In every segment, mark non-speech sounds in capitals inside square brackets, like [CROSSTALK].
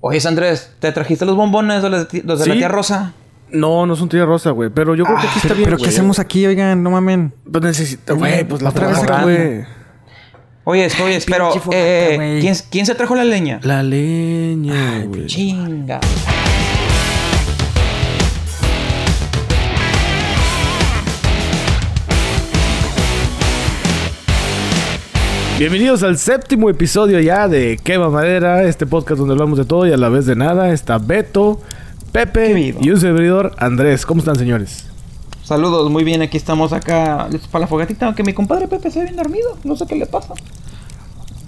Oye, Andrés, ¿te trajiste los bombones de, la, los de la Sí. tía Rosa? No, no son tía rosa, güey. Pero yo creo que aquí está bien, Pero ¿qué hacemos aquí, oigan? No mamen. Pues necesito, güey, pues la Otra vez otra aquí. güey. Oye, oye, [LAUGHS] pero... fogata, eh, güey. ¿quién, ¿Quién se trajo la leña? La leña, güey. Chinga. Bienvenidos al séptimo episodio ya de Quema Madera, este podcast donde hablamos de todo y a la vez de nada. Está Beto, Pepe y un servidor, Andrés. ¿Cómo están, señores? Saludos, muy bien, aquí estamos acá listos para la fogatita, aunque mi compadre Pepe se ve bien dormido, no sé qué le pasa.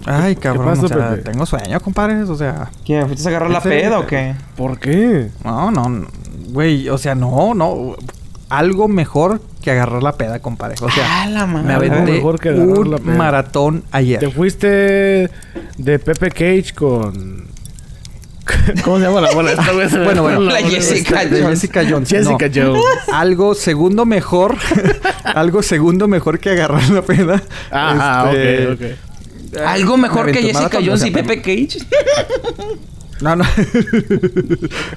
Ay, cabrón. pasa, o sea, Pepe? tengo sueño, compadres. O sea, ¿Qué? ¿Fuiste a agarrar la peda o qué? ¿Por qué? no, no. no. Güey, o sea, no, no. Algo mejor que agarrar la peda, compadre. O sea, ah, la me aventé mejor que agarrar un la peda. maratón Te ayer. fuiste de Pepe Cage con... [LAUGHS] ¿Cómo se llama la bola [LAUGHS] esta, Bueno, bueno. La. Jessica De Jones. Jessica Jones. Jessica no. Jones. Algo segundo mejor. [LAUGHS] algo segundo mejor que agarrar la peda. Ah, Este, ok, ok. Algo mejor me que Jessica Jones y Pepe Cage. No, no.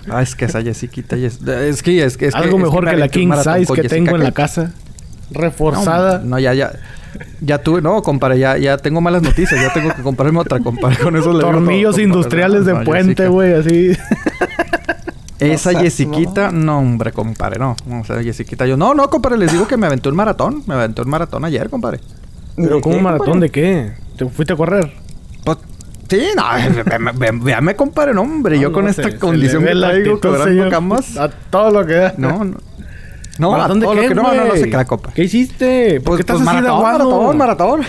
ah, es que esa Jessiquita ya es, es que es que es Algo que- mejor me que la un king size que Jessica tengo en la casa. Reforzada. No, no, ya, ya. Ya tuve, no, compadre, ya, ya tengo malas noticias. Ya tengo que comprarme otra, compadre. Con eso le digo todo, Tornillos compadre. industriales No, de no, puente, Jessica. güey, así. Esa No seas Jessiquita, no, hombre, compadre, no. O sea, Jessiquita, yo, no, no, compadre, les digo que me aventé un maratón. Me aventé un maratón ayer, compadre. Pero, ¿cómo ¿Qué, maratón compadre? de qué? ¿Te fuiste a correr? Pues, sí, no, véame, compadre, no, hombre. yo No, con no esta condición que traigo, cobrando camas. A todo lo que da. No, no. No, a ¿Maratón de todo lo qué, que no, no, no se crea, compa. ¿Qué hiciste? ¿Por Pues, qué estás pues, así de maratón, aguado? maratón, maratón.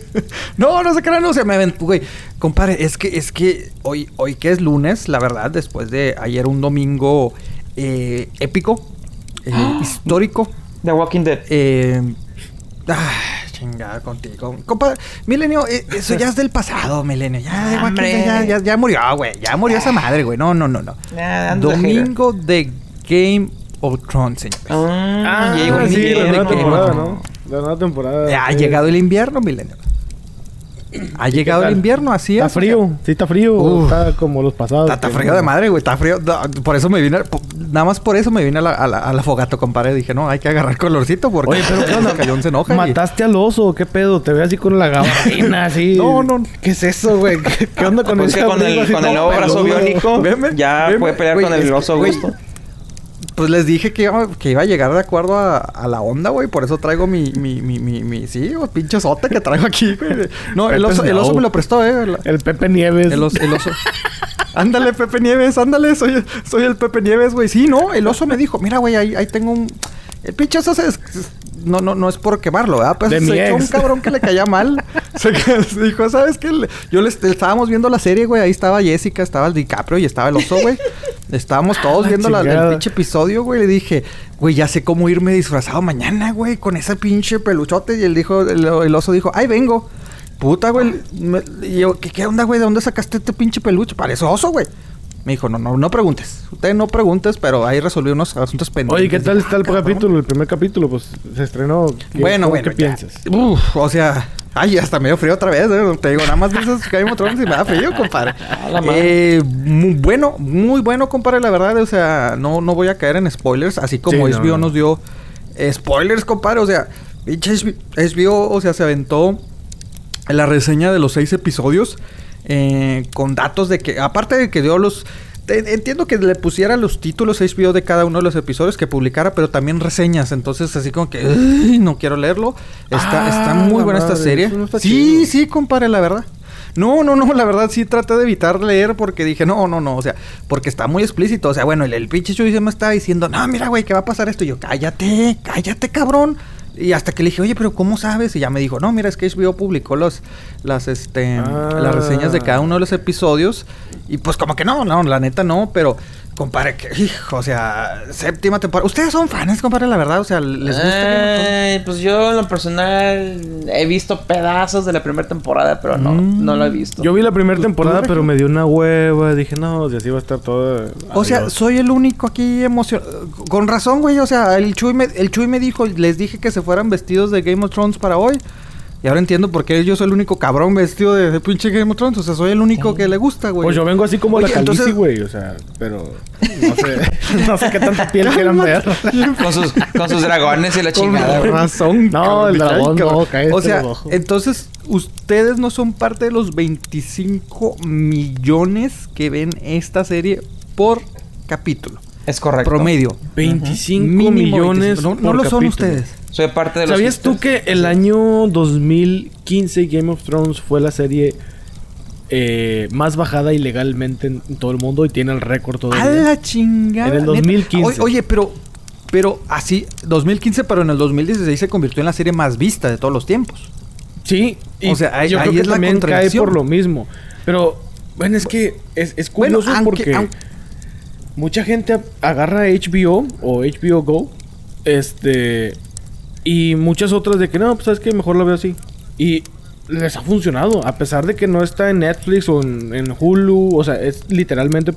[LAUGHS] no, no se crean, no, se me ven, güey. Compadre, es que, es que hoy, hoy que es lunes, la verdad, después de ayer un domingo eh, épico, eh, [GASPS] histórico, The Walking Dead. eh, ah, chingada contigo. Compadre, Milenio, eh, eso ya es del pasado, Milenio. Ya, Hombre. Ya, ya, ya murió, güey. Ya murió esa madre, güey. No, no, no, no. Ah, de Domingo de Game of Thrones, señores. Ah, Ah, llegó el sí, la nueva temporada, ¿no? La nueva temporada. Eh, Ha llegado el invierno, Milenio. Ha llegado el invierno, así es. Está frío. Sí, está frío. Uf. Está como los pasados. Está, está frío no- de madre, güey. Está frío. Por eso me vine... Nada más por eso me vine a la, a la, a la fogata, compadre. Dije, no, hay que agarrar colorcito porque... Oye, pero. [LAUGHS] Cayón se enoja. y- ¿Mataste al oso? ¿Qué pedo? Te ve así con la gabardina, [LAUGHS] así. No, no. ¿Qué es eso, güey? ¿Qué, qué onda con Pues ese que con [LAUGHS] el, con el nuevo brazo biónico Veme, ya puede pelear con el oso güey, gusto. Pues les dije que iba, que iba a llegar de acuerdo a, a la onda, güey. Por eso traigo mi... mi, mi, mi, mi- sí, pinche sote que traigo aquí, [LAUGHS] güey. No, el oso, el oso me lo prestó, eh. El Pepe Nieves. El oso, el oso. Ándale, Pepe Nieves, ándale, soy, soy el Pepe Nieves, güey. Sí, no, el oso me dijo, mira, güey, ahí, ahí tengo un. El pinche oso se no, no, no es por quemarlo, ¿verdad? Pues De se echó un cabrón que le caía mal. [LAUGHS] se, se dijo, ¿sabes qué? Yo les estábamos viendo la serie, güey. Ahí estaba Jessica, estaba el DiCaprio y estaba el oso, güey. [LAUGHS] Estábamos todos la viendo la, el pinche episodio, güey. Le dije, güey, ya sé cómo irme disfrazado mañana, güey, con ese pinche peluchote. Y él dijo, el, el oso dijo, ahí vengo. Puta, güey. me- y yo, ¿qué, qué onda, güey? ¿De dónde sacaste este pinche peluche? Parece oso, güey. Me dijo, no, no, no preguntes. Usted no preguntes, pero ahí resolví unos asuntos pendientes. Oye, ¿qué tal está el Cabrón. capítulo? El primer capítulo, pues se estrenó. ¿Qué, Bueno, bueno. ¿Qué ya. piensas? Uf, o sea, ay, hasta medio frío otra vez. ¿eh? Te digo, nada más dices que hay Thrones y me da frío, compadre. [LAUGHS] Eh, muy bueno, muy bueno, compadre, la verdad. O sea, no, no voy a caer en spoilers, así como Sí, no, HBO no. nos dio spoilers, compadre. O sea, HBO, o sea, se aventó la reseña de los seis episodios eh, con datos de que, aparte de que dio los. Entiendo que le pusiera los títulos HBO de cada uno de los episodios que publicara, pero también reseñas. Entonces, así como que "Ay, no quiero leerlo. Está, Ah, está muy buena esta serie. no sí, chido. sí, compadre, la verdad. No, no, no, la verdad sí traté de evitar leer porque dije, no, no, no, o sea, porque está muy explícito. O sea, bueno, el, el pinche Chuy se me estaba diciendo, no, mira, güey, que va a pasar esto. Y yo, cállate, cállate, cabrón. Y hasta que le dije, oye, pero ¿cómo sabes? Y ya me dijo, no, mira, es que HBO publicó los, las, este, Ah. las reseñas de cada uno de los episodios. Y pues como que no, no, la neta no, pero, compadre, que, hijo, o sea, séptima temporada. Ustedes son fans, compadre, la verdad, o sea, les gusta. Ay, pues yo en lo personal he visto pedazos de la primera temporada, pero no, Mm. no lo he visto. Yo vi la primera ¿Tú- temporada, pero me dio una hueva. Dije, no, y así va a estar todo. O sea, adiós. soy el único aquí emocionado. Con razón, güey. O sea, el Chuy, me, el Chuy me dijo, les dije que se fueran vestidos de Game of Thrones para hoy. Y ahora entiendo por qué yo soy el único cabrón vestido de, de pinche Game of Thrones. O sea, soy el único que le gusta, güey. Pues yo vengo así como Oye, la Khaleesi, entonces- güey. O sea, pero... No sé... [LAUGHS] no sé qué tanta piel quieran ver. Con sus, con sus dragones y la chingada, güey. razón. No, el dragón no, cállate O sea, entonces, ustedes no son parte de los 25 millones que ven esta serie por capítulo. Es correcto. Promedio. 25 Mínimo millones 25. No, no por lo son ustedes. Soy parte de los... ¿Sabías tú que el año 2015 Game of Thrones fue la serie eh, más bajada ilegalmente en, todo el mundo y tiene el récord A todavía? la chingada. En el neta. 2015. Oye, oye, pero, pero así, 2015, pero en el 2016 se convirtió en la serie más vista de todos los tiempos. Sí, y O sea, ahí- yo ahí creo que es la cae contradicción. por lo mismo. Pero, bueno, es que es, es Bueno, curioso aunque- porque aunque- mucha gente a- agarra HBO o HBO Go, este, y muchas otras de que no, pues sabes que mejor lo veo así. Y les ha funcionado, a pesar de que no está en Netflix o en, en Hulu, o sea, es literalmente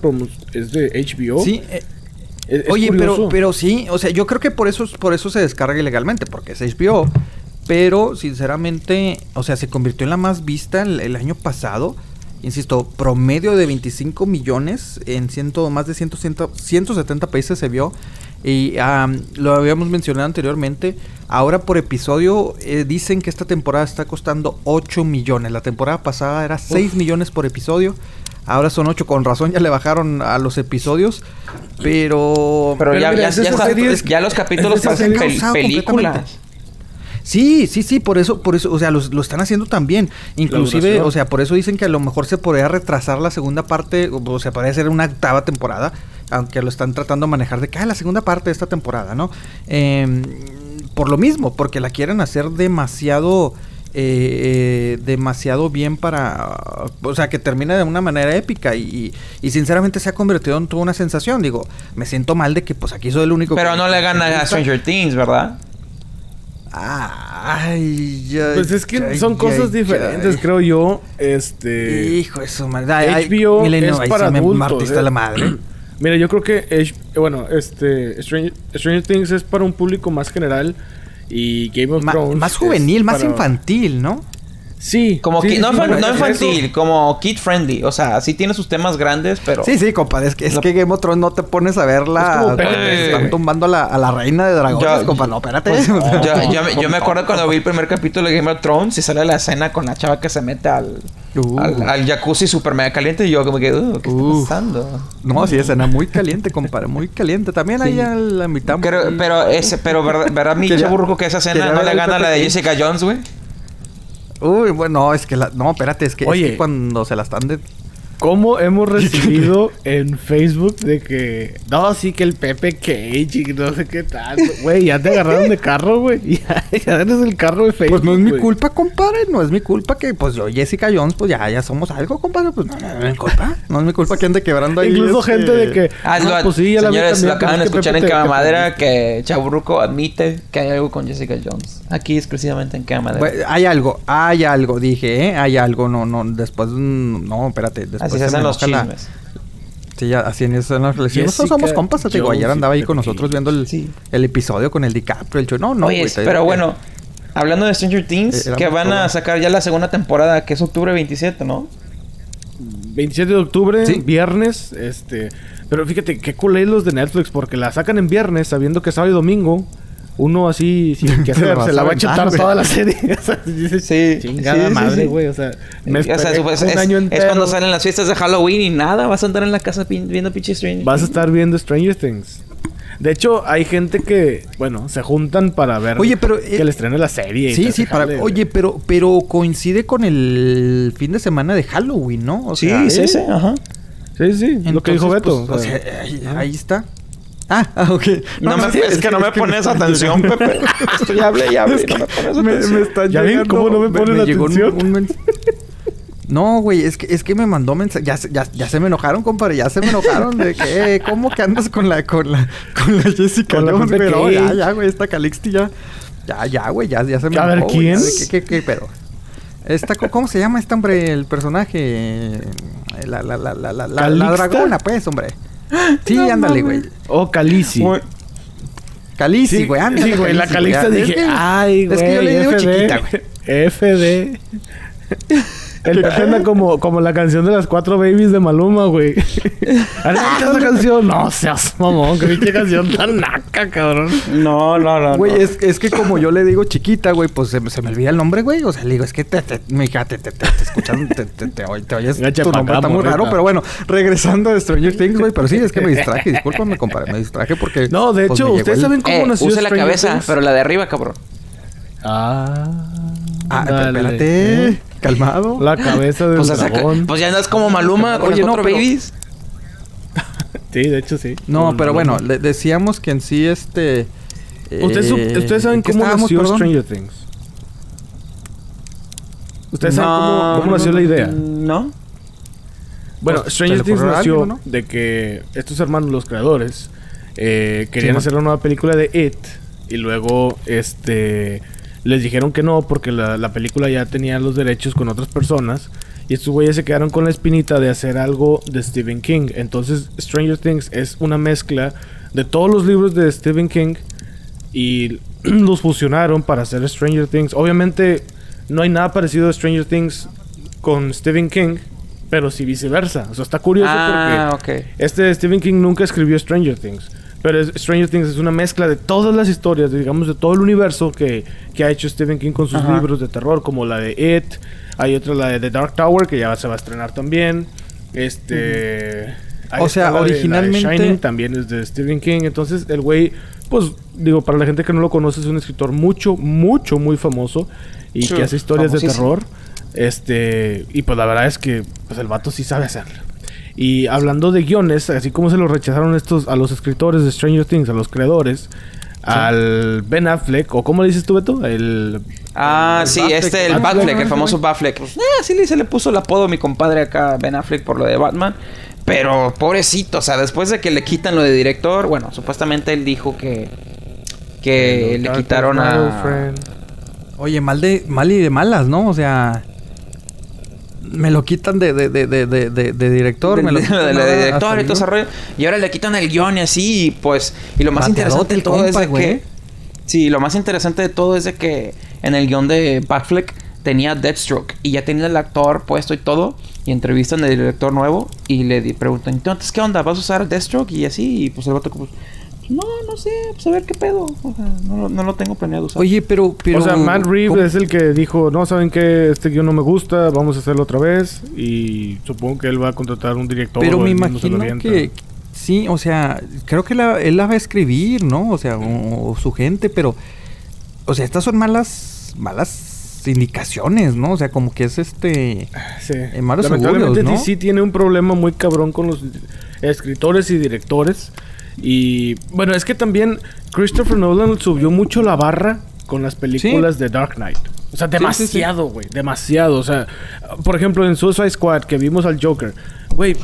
es de HBO. Sí, eh, Es- es Oye, curioso. pero, pero sí, o sea, yo creo que por eso, por eso se descarga ilegalmente, porque es HBO. Pero, sinceramente, o sea, se convirtió en la más vista el, el año pasado. Insisto, promedio de 25 millones en ciento, más de 100, 170 países se vio. Y lo habíamos mencionado anteriormente. Ahora por episodio eh, dicen que esta temporada está costando 8 millones. La temporada pasada era 6 millones por episodio. Ahora son 8. Con razón ya le bajaron a los episodios. Pero... Pero, Pero ya, mira, ya, es de ya, esas está- series- ya los capítulos series- pel- películas. completamente. Sí, sí, sí, por eso, por eso, o sea, los- lo están haciendo también. Inclusive, o sea, por eso dicen que a lo mejor se podría retrasar la segunda parte, o, o sea, podría ser una octava temporada, aunque lo están tratando de manejar de que ah, la segunda parte de esta temporada, ¿no? Em, por lo mismo, porque la quieren hacer demasiado, eh, eh, demasiado bien para, o sea, que termine de una manera épica y, y, y sinceramente se ha convertido en toda una sensación. Digo, me siento mal de que pues aquí soy el único. Pero que- no le gana a. Stranger Things, ¿verdad? Ay, ya, Pues es que ay, son cosas ay, diferentes, ay. creo yo. Este. Hijo de su madre. Ay, ay, HBO Milenio, es para me adultos. eh. la madre. Mira, yo creo que bueno, este Stranger, Stranger Things es para un público más general y Game of Ma- Thrones más juvenil, más para- infantil, ¿no? Sí, Como sí, no, sí, fan- no infantil, eso. como kid friendly. O sea, sí tiene sus temas grandes, pero... Sí, sí, compadre. Es que, es No. que Game of Thrones no te pones a verla. Es como están tumbando a la, a la reina de dragones, Yo- compa. No, espérate. Pues, [LAUGHS] yo, yo me, yo me acuerdo cuando vi el primer capítulo de Game of Thrones y sale la escena con la chava que se mete al, Uh. al, al jacuzzi super mega caliente y yo como que, uh, ¿qué Uh. está pasando? No, sí, escena muy caliente, compadre. Muy caliente. También ahí a la mitad. Pero, pero, ese, pero ¿verdad, verdad mi [LAUGHS] que esa escena no le gana a la de Jessica Jones, güey? Uy, bueno, no, es que la... No, espérate, es que, es Oye. que cuando se la están de... ¿Cómo hemos recibido en Facebook de que no, sí que el Pepe Cage no sé qué tal? Güey, ya te agarraron de carro, güey. [LAUGHS] Ya, ya eres el carro de Facebook. Pues no es mi culpa, compadre. No es mi culpa que, pues yo, Jessica Jones, pues ya, ya somos algo, compadre. Pues no, no, no es mi culpa. No es mi culpa que ande quebrando ahí. Incluso este, gente de que. Ah, "No, lo- pues sí, ya la señores, también, lo acaban de escuchar en Cama Madera perdiste". que Chaburruco admite que hay algo con Jessica Jones. Aquí exclusivamente en Cama Madera. Hay algo, hay algo, dije, ¿eh? Hay algo, no, no, después, mm, no, espérate, después Así se me hacen los chismes. Sí, ya, así en eso, nosotros Jessica somos compas, digo, ayer andaba ahí con nosotros viendo el, Sí. el episodio con el DiCaprio, el show, no, no, Oye, güey, pero bueno, hablando de Stranger Things, Eh, que van a sacar ya la segunda temporada, que es octubre 27, ¿no? 27 de octubre, Sí. viernes, este... Pero fíjate, qué cool es los de Netflix, porque la sacan en viernes sabiendo que es sábado y domingo. Uno así, sin [LAUGHS] que Se la se la va a chutar toda la [LAUGHS] serie. O sea, dices, Sí, Chingada sí, madre, sí. güey. O sea, me o sea, esperé pues, un es, año es entero. cuando salen las fiestas de Halloween y nada, vas a andar en la casa pin- viendo pinche Stranger Vas a estar viendo Stranger Things. De hecho, hay gente que, bueno, se juntan para ver Oye, pero, que eh, le estrene la serie. Sí, sí, para, oye, pero, pero coincide con el fin de semana de Halloween, ¿no? O Sí, sea, sí, ¿eh? sí, ajá. Sí, sí, lo que dijo Entonces, Beto. pues, o sea, o sea, ahí, ahí está. Ah, ok. No, me, sí, es, que no me pones atención, llegando- Pepe. Estoy hable y hable. Es y no que me pones me, atención. me está ¿Ya ven llegando- cómo no me un- atención? un No, güey, es que, es que me mandó mensaje. Ya, se- ya, ya se me enojaron, compadre. Ya se me enojaron de que, eh, ¿cómo que andas con la, con la, con la Jessica Con Jones, Pepe güey? No, ya, ya, güey, esta Calixti ya. Ya, ya, güey, ya, ya se me A ver, enojó, güey, ya ¿quién? de que- que- que- pero. Esta, ¿Cómo se llama este hombre, el personaje? La, la, la, la, la, la, la dragona, pues, hombre. [LAUGHS] Sí, No ándale, güey. O Calici. Sí, güey, ándale. sí, güey, la ya. dije, Es que- ay, Es que yo güey, le digo FD. chiquita, güey. FD. [LAUGHS] El [LAUGHS] Pepe anda como, como la canción de las cuatro babies de Maluma, güey. [LAUGHS] ¿Adelante esa canción? No seas mamón, que pinche canción tan naca, cabrón. No, no, no. Güey, no. es, es que como yo le digo chiquita, güey, pues se, me- se me olvida el nombre, güey. O sea, le digo, es que te, te, mi hija, te, te, te, te escuchan, te, te, te, te oyes. Tu nombre está muy raro, pero bueno, regresando a Stranger Things, güey. Pero sí, es que me distraje, discúlpame, compadre. Me distraje porque. No, de pues, hecho, ¿ustedes el- saben cómo Eh, nació use la Stranger cabeza, Things? pero la de arriba, cabrón. Ah. Ah, dale. espérate. Calmado. La cabeza del [LAUGHS] Pues, dragón. pues ya no es como Maluma con Oye, las no, cuatro pero- babies. [LAUGHS] Sí, de hecho sí. No, pero bueno, le decíamos que en sí este. ¿Ustedes, eh, ¿Ustedes saben ¿en qué cómo nació perdón? Stranger Things? ¿Ustedes saben cómo, cómo nació la idea? No. Bueno, Pues, Stranger Things nació de que estos hermanos, los creadores, eh, querían hacer una nueva película de It y luego este les dijeron que no porque la, la película ya tenía los derechos con otras personas y estos güeyes se quedaron con la espinita de hacer algo de Stephen King. Entonces Stranger Things es una mezcla de todos los libros de Stephen King y [CLEARS THROAT] los fusionaron para hacer Stranger Things. Obviamente no hay nada parecido a Stranger Things con Stephen King, pero sí viceversa. O sea, está curioso Ah, porque este Stephen King nunca escribió Stranger Things. Pero es- Stranger Things es una mezcla de todas las historias, digamos, de todo el universo que, que ha hecho Stephen King con sus Ajá. libros de terror, como la de It. Hay otra, la de The Dark Tower, que ya se va a estrenar también. Este. O sea, la de- la de originalmente- Shining también es de Stephen King. Entonces, el güey, pues, digo, para la gente que no lo conoce, es un escritor mucho, mucho, muy famoso. Y Sí, que hace historias de terror. Este. Y pues la verdad es que, pues, el vato sí sabe hacerlo. Y hablando de guiones, así como se los rechazaron estos a los escritores de Stranger Things, a los creadores, al Ben Affleck, o ¿cómo le dices tú, Beto? El. Ah, El sí, Batfleck. este, el Batfleck, Batfleck, el famoso. Batfleck. Pues, eh, sí le- se le puso el apodo a mi compadre acá, Ben Affleck, por lo de Batman. Pero, pobrecito, o sea, después de que le quitan lo de director, bueno, supuestamente él dijo que... Que le quitaron a... Oye, mal de mal y de malas, ¿no? O sea, me lo quitan de, de, de, de, de, director, me lo de- quitan director y todo ese rollo. Y ahora le quitan el guion y así, y pues... Y lo más interesante de todo es de güey. que... Sí, lo más interesante de todo es de que en el guion de Batfleck tenía Deathstroke y ya tenía el actor puesto y todo. Y entrevistan al director nuevo y le preguntan, entonces, ¿qué onda? ¿Vas a usar Deathstroke? Y así, y pues el vato pues... No, no sé, pues a ver qué pedo. O sea, no, lo- no lo tengo planeado usar. Oye, pero, pero o sea, Matt Reeves ¿cómo? es el que dijo, no, ¿saben qué? Este guion no me gusta, vamos a hacerlo otra vez. Y supongo que él va a contratar un director. Pero me imagino que sí, o sea, creo que la- él la va a escribir, ¿no? O sea, o, o su gente, pero o sea, estas son malas malas indicaciones, ¿no? O sea, como que es este Sí. En malos Lamentablemente augurios, ¿no? DC tiene un problema muy cabrón con los escritores y directores. Y bueno, es que también Christopher Nolan subió mucho la barra con las películas de Dark Knight. O sea, sí, sí. demasiado, güey. Demasiado. O sea, por ejemplo, en Suicide Squad que vimos al Joker. Güey,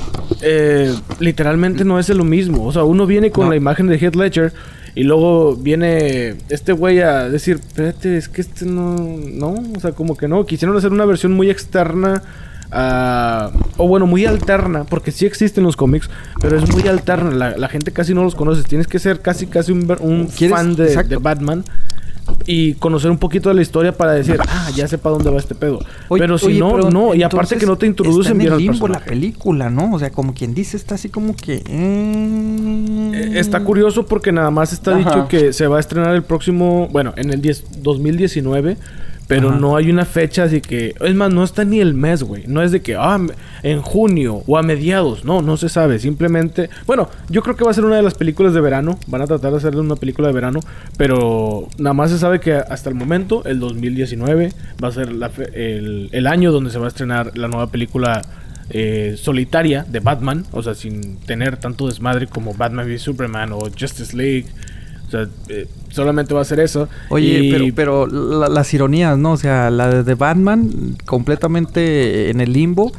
eh, literalmente no es lo mismo. O sea, uno viene con No. la imagen de Heath Ledger y luego viene este güey a decir, espérate, es que este no, no, o sea, como que no. Quisieron hacer una versión muy externa a- o bueno, muy alterna, porque sí existen los cómics, pero es muy alterna. La, la gente casi no los conoce. Tienes que ser casi, casi un, fan de, Batman y conocer un poquito de la historia para decir, ah, ya sé para dónde va este pedo. Oye, pero si oye, no, pero no. Y aparte que no te introducen bien al la película, ¿no? O sea, como quien dice, está así como que mm, Eh, Está curioso porque nada más está Ajá. dicho que se va a estrenar el próximo, bueno, en el 10 2019, pero Ajá. no hay una fecha así que, es más, no está ni el mes, güey. No es de que, ah, en junio o a mediados, no, no se sabe. Simplemente, bueno, yo creo que va a ser una de las películas de verano. Van a tratar de hacerle una película de verano, pero nada más se sabe que hasta el momento, el 2019, va a ser la fe- el, el año donde se va a estrenar la nueva película eh, solitaria de Batman, o sea, sin tener tanto desmadre como Batman v Superman o Justice League. O sea, eh, solamente va a ser eso. Oye, Y- pero, pero la- las ironías, ¿no? O sea, la de, de Batman completamente en el limbo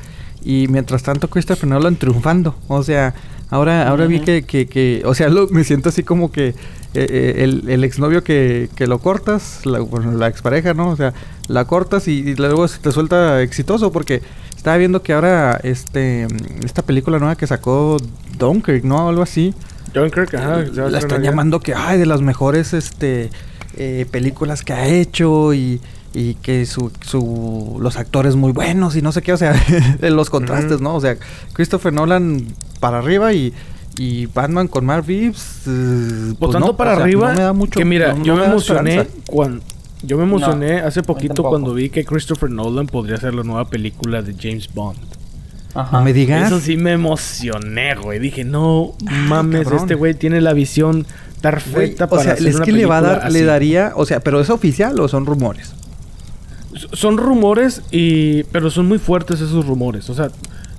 y mientras tanto Christopher Nolan triunfando. O sea, ahora, ahora vi que, que, que, o sea, [LAUGHS] lo- me siento así como que eh, eh, el, el exnovio que, que lo cortas, la, bueno, la expareja, ¿no? O sea, la cortas y, y luego se te suelta exitoso porque estaba viendo que ahora este esta película nueva que sacó Dunkirk, ¿no? Algo así. John Kirk, ajá, a la están llamando que ay de las mejores este eh, películas que ha hecho y, y que su, su los actores muy buenos y no sé qué, o sea, [LAUGHS] los contrastes, ¿no? O sea, Christopher Nolan para arriba y, y Batman con Mark Reeves. eh, pues tanto, no, para o sea, arriba, no me da mucho- que mira, no- yo no me da emocioné cuando... Yo me emocioné hace poquito cuando vi que Christopher Nolan podría hacer la nueva película de James Bond. Ajá. No me digas. Eso sí me emocioné, güey. Dije, no mames, este güey tiene la visión perfecta Güey, o para sea, hacer es una que le va a dar, le daría, o sea, pero es oficial o son rumores. S- Son rumores y... Pero son muy fuertes esos rumores. O sea,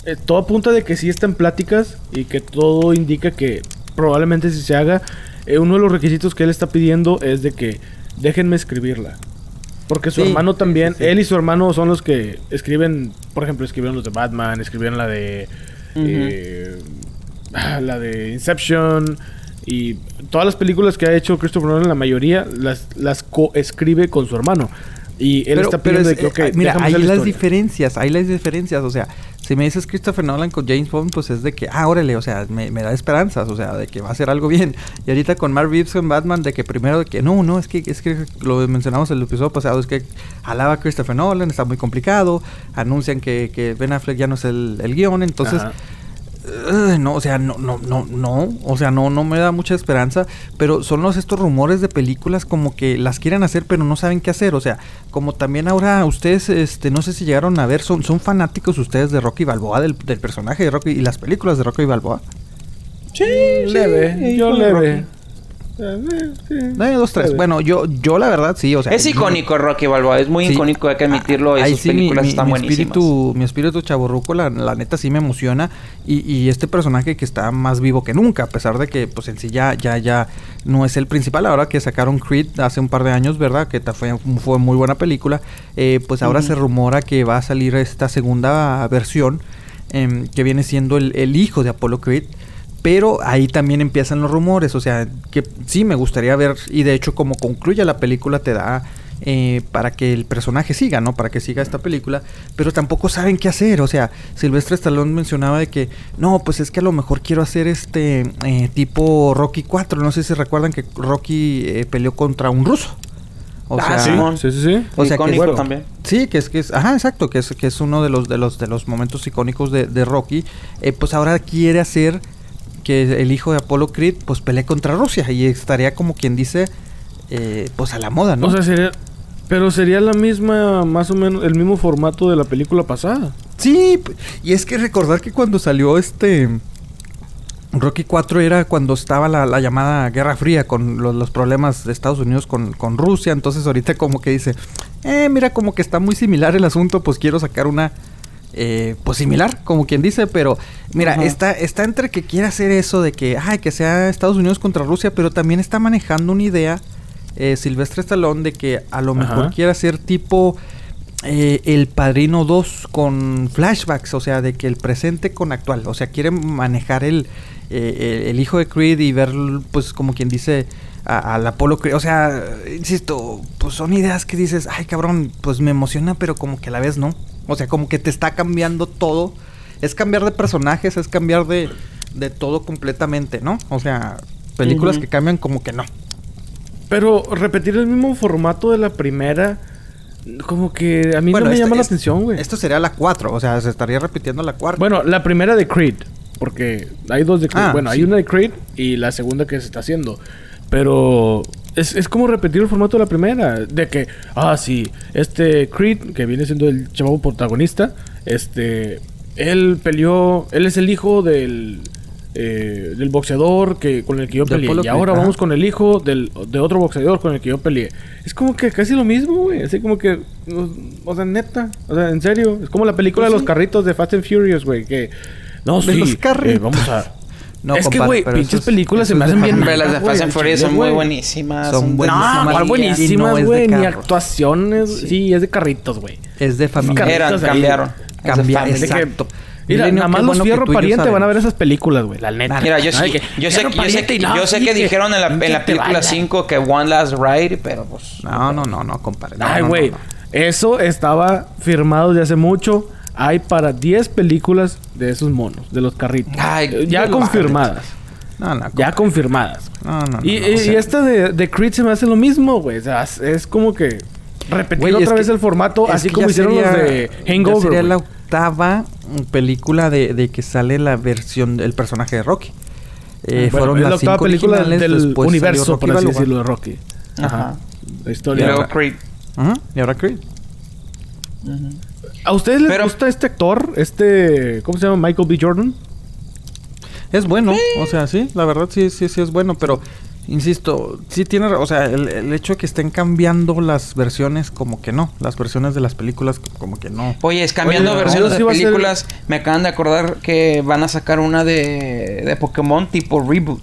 eh, todo apunta de que sí está en pláticas y que todo indica que probablemente si se haga... eh, uno de los requisitos que él está pidiendo es de que déjenme escribirla. Porque su Sí, hermano también, sí, sí. él y su hermano son los que escriben, por ejemplo, escribieron los de Batman, escribieron la de... eh, la de Inception y todas las películas que ha hecho Christopher Nolan, la mayoría las, las coescribe con su hermano. Y él está pidiendo es- de que, ok, eh, mira, hay hacer la las diferencias, hay las diferencias, o sea, si me dices Christopher Nolan con James Bond, pues es de que, ah, órale, o sea, me, me da esperanzas, o sea, de que va a ser algo bien. Y ahorita con Mark Reeves Batman, de que primero, de que no, no, es que, es que lo mencionamos en el episodio pasado, es que alaba a Christopher Nolan, está muy complicado, anuncian que, que Ben Affleck ya no es el, el guion, entonces... Ajá. No, o sea, no, no, no, no, o sea, no, no me da mucha esperanza, pero son los estos rumores de películas como que las quieren hacer, pero no saben qué hacer, o sea, como también ahora ustedes, este, no sé si llegaron a ver, son, son fanáticos ustedes de Rocky Balboa, del, del personaje de Rocky y las películas de Rocky Balboa. Sí, leve, yo leve. Eh, dos, tres. Bueno, yo, yo la verdad sí, o sea. Es yo- icónico Rocky Balboa, es muy Sí. icónico, hay que admitirlo. Y Ahí sus sí, mi- películas mi, están mi buenísimas. espíritu, mi espíritu chaborruco, la, la neta sí me emociona. Y, y este personaje que está más vivo que nunca, a pesar de que, pues en sí ya, ya, ya no es el principal. Ahora que sacaron Creed hace un par de años, ¿verdad? Que fue, fue muy buena película. eh, pues ahora se rumora que va a salir esta segunda versión, em, que viene siendo el, el hijo de Apollo Creed. Pero ahí también empiezan los rumores, o sea, que sí me gustaría ver, y de hecho como concluye la película te da eh, para que el personaje siga, ¿no? Para que siga esta película, pero tampoco saben qué hacer, o sea, Silvestre Stallone mencionaba de que, no, pues es que a lo mejor quiero hacer este eh, tipo Rocky 4, no sé si recuerdan que Rocky eh, peleó contra un ruso. O Ah, sea, sí. Simón. Sí, sí, sí. o sea, que Icónico bueno, también. Sí, que es que es, ajá, exacto, que es que es uno de los de los de los momentos icónicos de, de Rocky. Eh, pues ahora quiere hacer que el hijo de Apollo Creed pues pelee contra Rusia y estaría como quien dice eh, pues a la moda, ¿no? O sea, sería... Pero sería la misma, más o menos, el mismo formato de la película pasada. sí, y es que recordar que cuando salió este Rocky 4 era cuando estaba la, la llamada Guerra Fría con los, los problemas de Estados Unidos con, con Rusia. Entonces ahorita como que dice, eh, mira como que está muy similar el asunto, pues quiero sacar una, eh, pues similar, como quien dice, pero mira, Ajá. está, está entre que quiere hacer eso de que, ay, que sea Estados Unidos contra Rusia, pero también está manejando una idea, eh, Silvestre Stallone, de que a lo mejor Ajá. quiere hacer tipo... eh, el Padrino 2 con flashbacks, o sea, de que el presente con actual, o sea, quiere manejar el, eh, el, hijo de Creed y ver, pues, como quien dice, al Apolo Creed, o sea, insisto, pues son ideas que dices, ay, cabrón, pues me emociona, pero como que a la vez no, o sea, como que te está cambiando todo, es cambiar de personajes, es cambiar de, de todo completamente, ¿no? O sea, películas que cambian como que no. Pero repetir el mismo formato de la primera, como que a mí Bueno, no me este- llama la atención, güey. Esto sería la 4, o sea, se estaría repitiendo la cuarta. Bueno, la primera de Creed, porque hay dos de Creed. Ah, bueno, hay una de Creed y la segunda que se está haciendo. Pero es, es como repetir el formato de la primera. De que, ah, sí, este Creed, que viene siendo el chavo protagonista, este, él peleó, él es el hijo del, eh, del boxeador que, con el que yo peleé. Y ahora vamos con el hijo del, de otro boxeador con el que yo peleé. Es como que casi lo mismo, güey. Así como que, o, sea, neta, o sea, en serio. Es como la película Pues de sí. los carritos de Fast and Furious, güey. Que, no, De sí, los eh, carritos. vamos a... No, es que, compadre, güey, pero pinches películas se me de hacen bien... Hombre, las de güey, Fast and Furious son muy güey. buenísimas. Son de- buenísimas. No, y- ¿cuál y buenísimas, no de güey? Ni carros. actuaciones. Sí. es de carritos, güey. Es de familia. Eran, cambiaron. Cambiar, Es de que- exacto. Mira, Milenio, nada más los bueno que fierro pariente van a ver esas películas, güey. La neta. Mira, yo, Ay, que yo sé, que- yo sé, que, no, yo sé que dijeron en la, en que la película vaya. 5 que One Last Ride, pero pues... No, no, no, no, compadre. No, Ay, no, güey. no, no. Eso estaba firmado desde hace mucho. Hay para 10 películas de esos monos, de los carritos. Ay, Eh, ya confirmadas. No, no, Ya confirmadas. No, no, no, Y, no, y- o sea, y esta de, de Creed se me hace lo mismo, güey. O sea, es, como que. repetir otra vez que- el formato, así como hicieron los de Hangover. sería la octava película de, de que sale la versión del personaje de Rocky. Eh, Bueno, fueron es la las octava cinco película del universo, por así decirlo, de Rocky. Ajá. La Y historia. luego ahora- Creed. Ajá, Y ahora Creed. Ujú. ¿A ustedes les Pero- gusta este actor? Este... ¿Cómo se llama? Michael B. Jordan. Es bueno, o sea, sí, la verdad sí, sí, sí es bueno, pero insisto, sí tiene, o sea, el, el hecho de que estén cambiando las versiones, como que no, las versiones de las películas, como que no. Oye, es cambiando Oye, versiones de ser- películas. Me acaban de acordar que van a sacar una de, de Pokémon tipo reboot.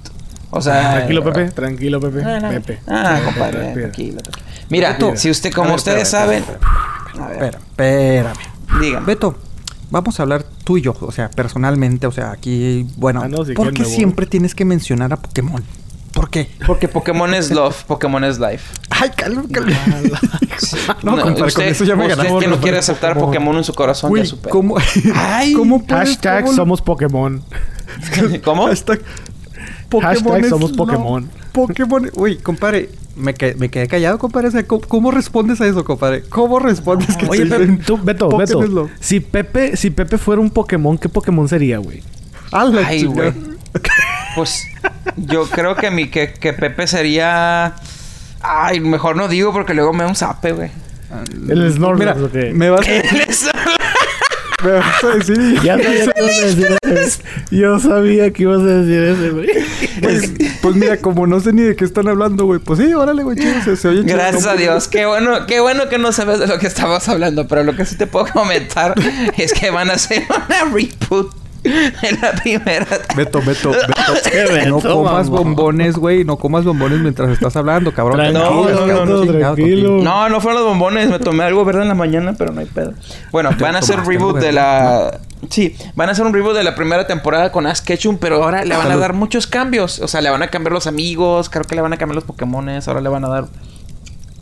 O sea, tranquilo, Pepe. Tranquilo, Pepe. Ah, no. Pepe. Ah, compadre, tranquilo, tranquilo. Mira, Beto. si usted, como ver, ustedes saben, a ver, Espera, espérame. dígame. Beto, vamos a hablar tú y yo, o sea, personalmente, o sea, aquí, bueno, Ah, no, si ¿por qué siempre tienes que mencionar a Pokémon? ¿Por qué? Porque Pokémon es love, Pokémon es life. Ay, calma, calma. [LAUGHS] no, No, usted, con eso ya me usted ganaste. que no quiere aceptar Pokémon. Pokémon en su corazón Güey, ya su pedo. ¿cómo? Ay. ¿Cómo puedes- Hashtag cómo somos Pokémon. ¿Cómo? Hashtag Hashtag es somos lo- Pokémon. Pokémon. Uy, compadre, me, quedé- me quedé callado, compadre. O sea, ¿cómo, cómo respondes a eso, compadre? ¿Cómo respondes que Oye, Pepe, tú, Beto, Pokémon Beto. es lo- Si Pepe, si Pepe fuera un Pokémon, ¿qué Pokémon sería, güey? Ay, güey. Pues yo creo que mi que, que Pepe sería. Ay, mejor no digo porque luego me da un zape, güey. El Snorlax, Mira, ¿o qué? me vas [LAUGHS] a, me vas a decir. [LAUGHS] Ya sabía que ibas a decir ese. Yo sabía que ibas a decir ese, güey. Pues, pues mira, como no sé ni de qué están hablando, güey. Pues sí, órale, güey, chido. Se, se oye chido. Gracias a. Dios. Qué bueno, qué bueno que no sabes de lo que estabas hablando. Pero lo que sí te puedo comentar es que van a hacer una reboot en [LAUGHS] la primera. Beto, Beto, Beto. [LAUGHS] No comas mamá. bombones, güey. No comas bombones mientras estás hablando, cabrón. No, cabrón, no, chingado tranquilo. No, no fueron los bombones. Me tomé algo verde en la mañana, pero no hay pedo. Bueno, van a hacer reboot de la. Sí, van a hacer un reboot de la primera temporada con Ash Ketchum, pero ahora le van a dar muchos cambios. O sea, le van a cambiar los amigos, creo que le van a cambiar los Pokémones, ahora le van a dar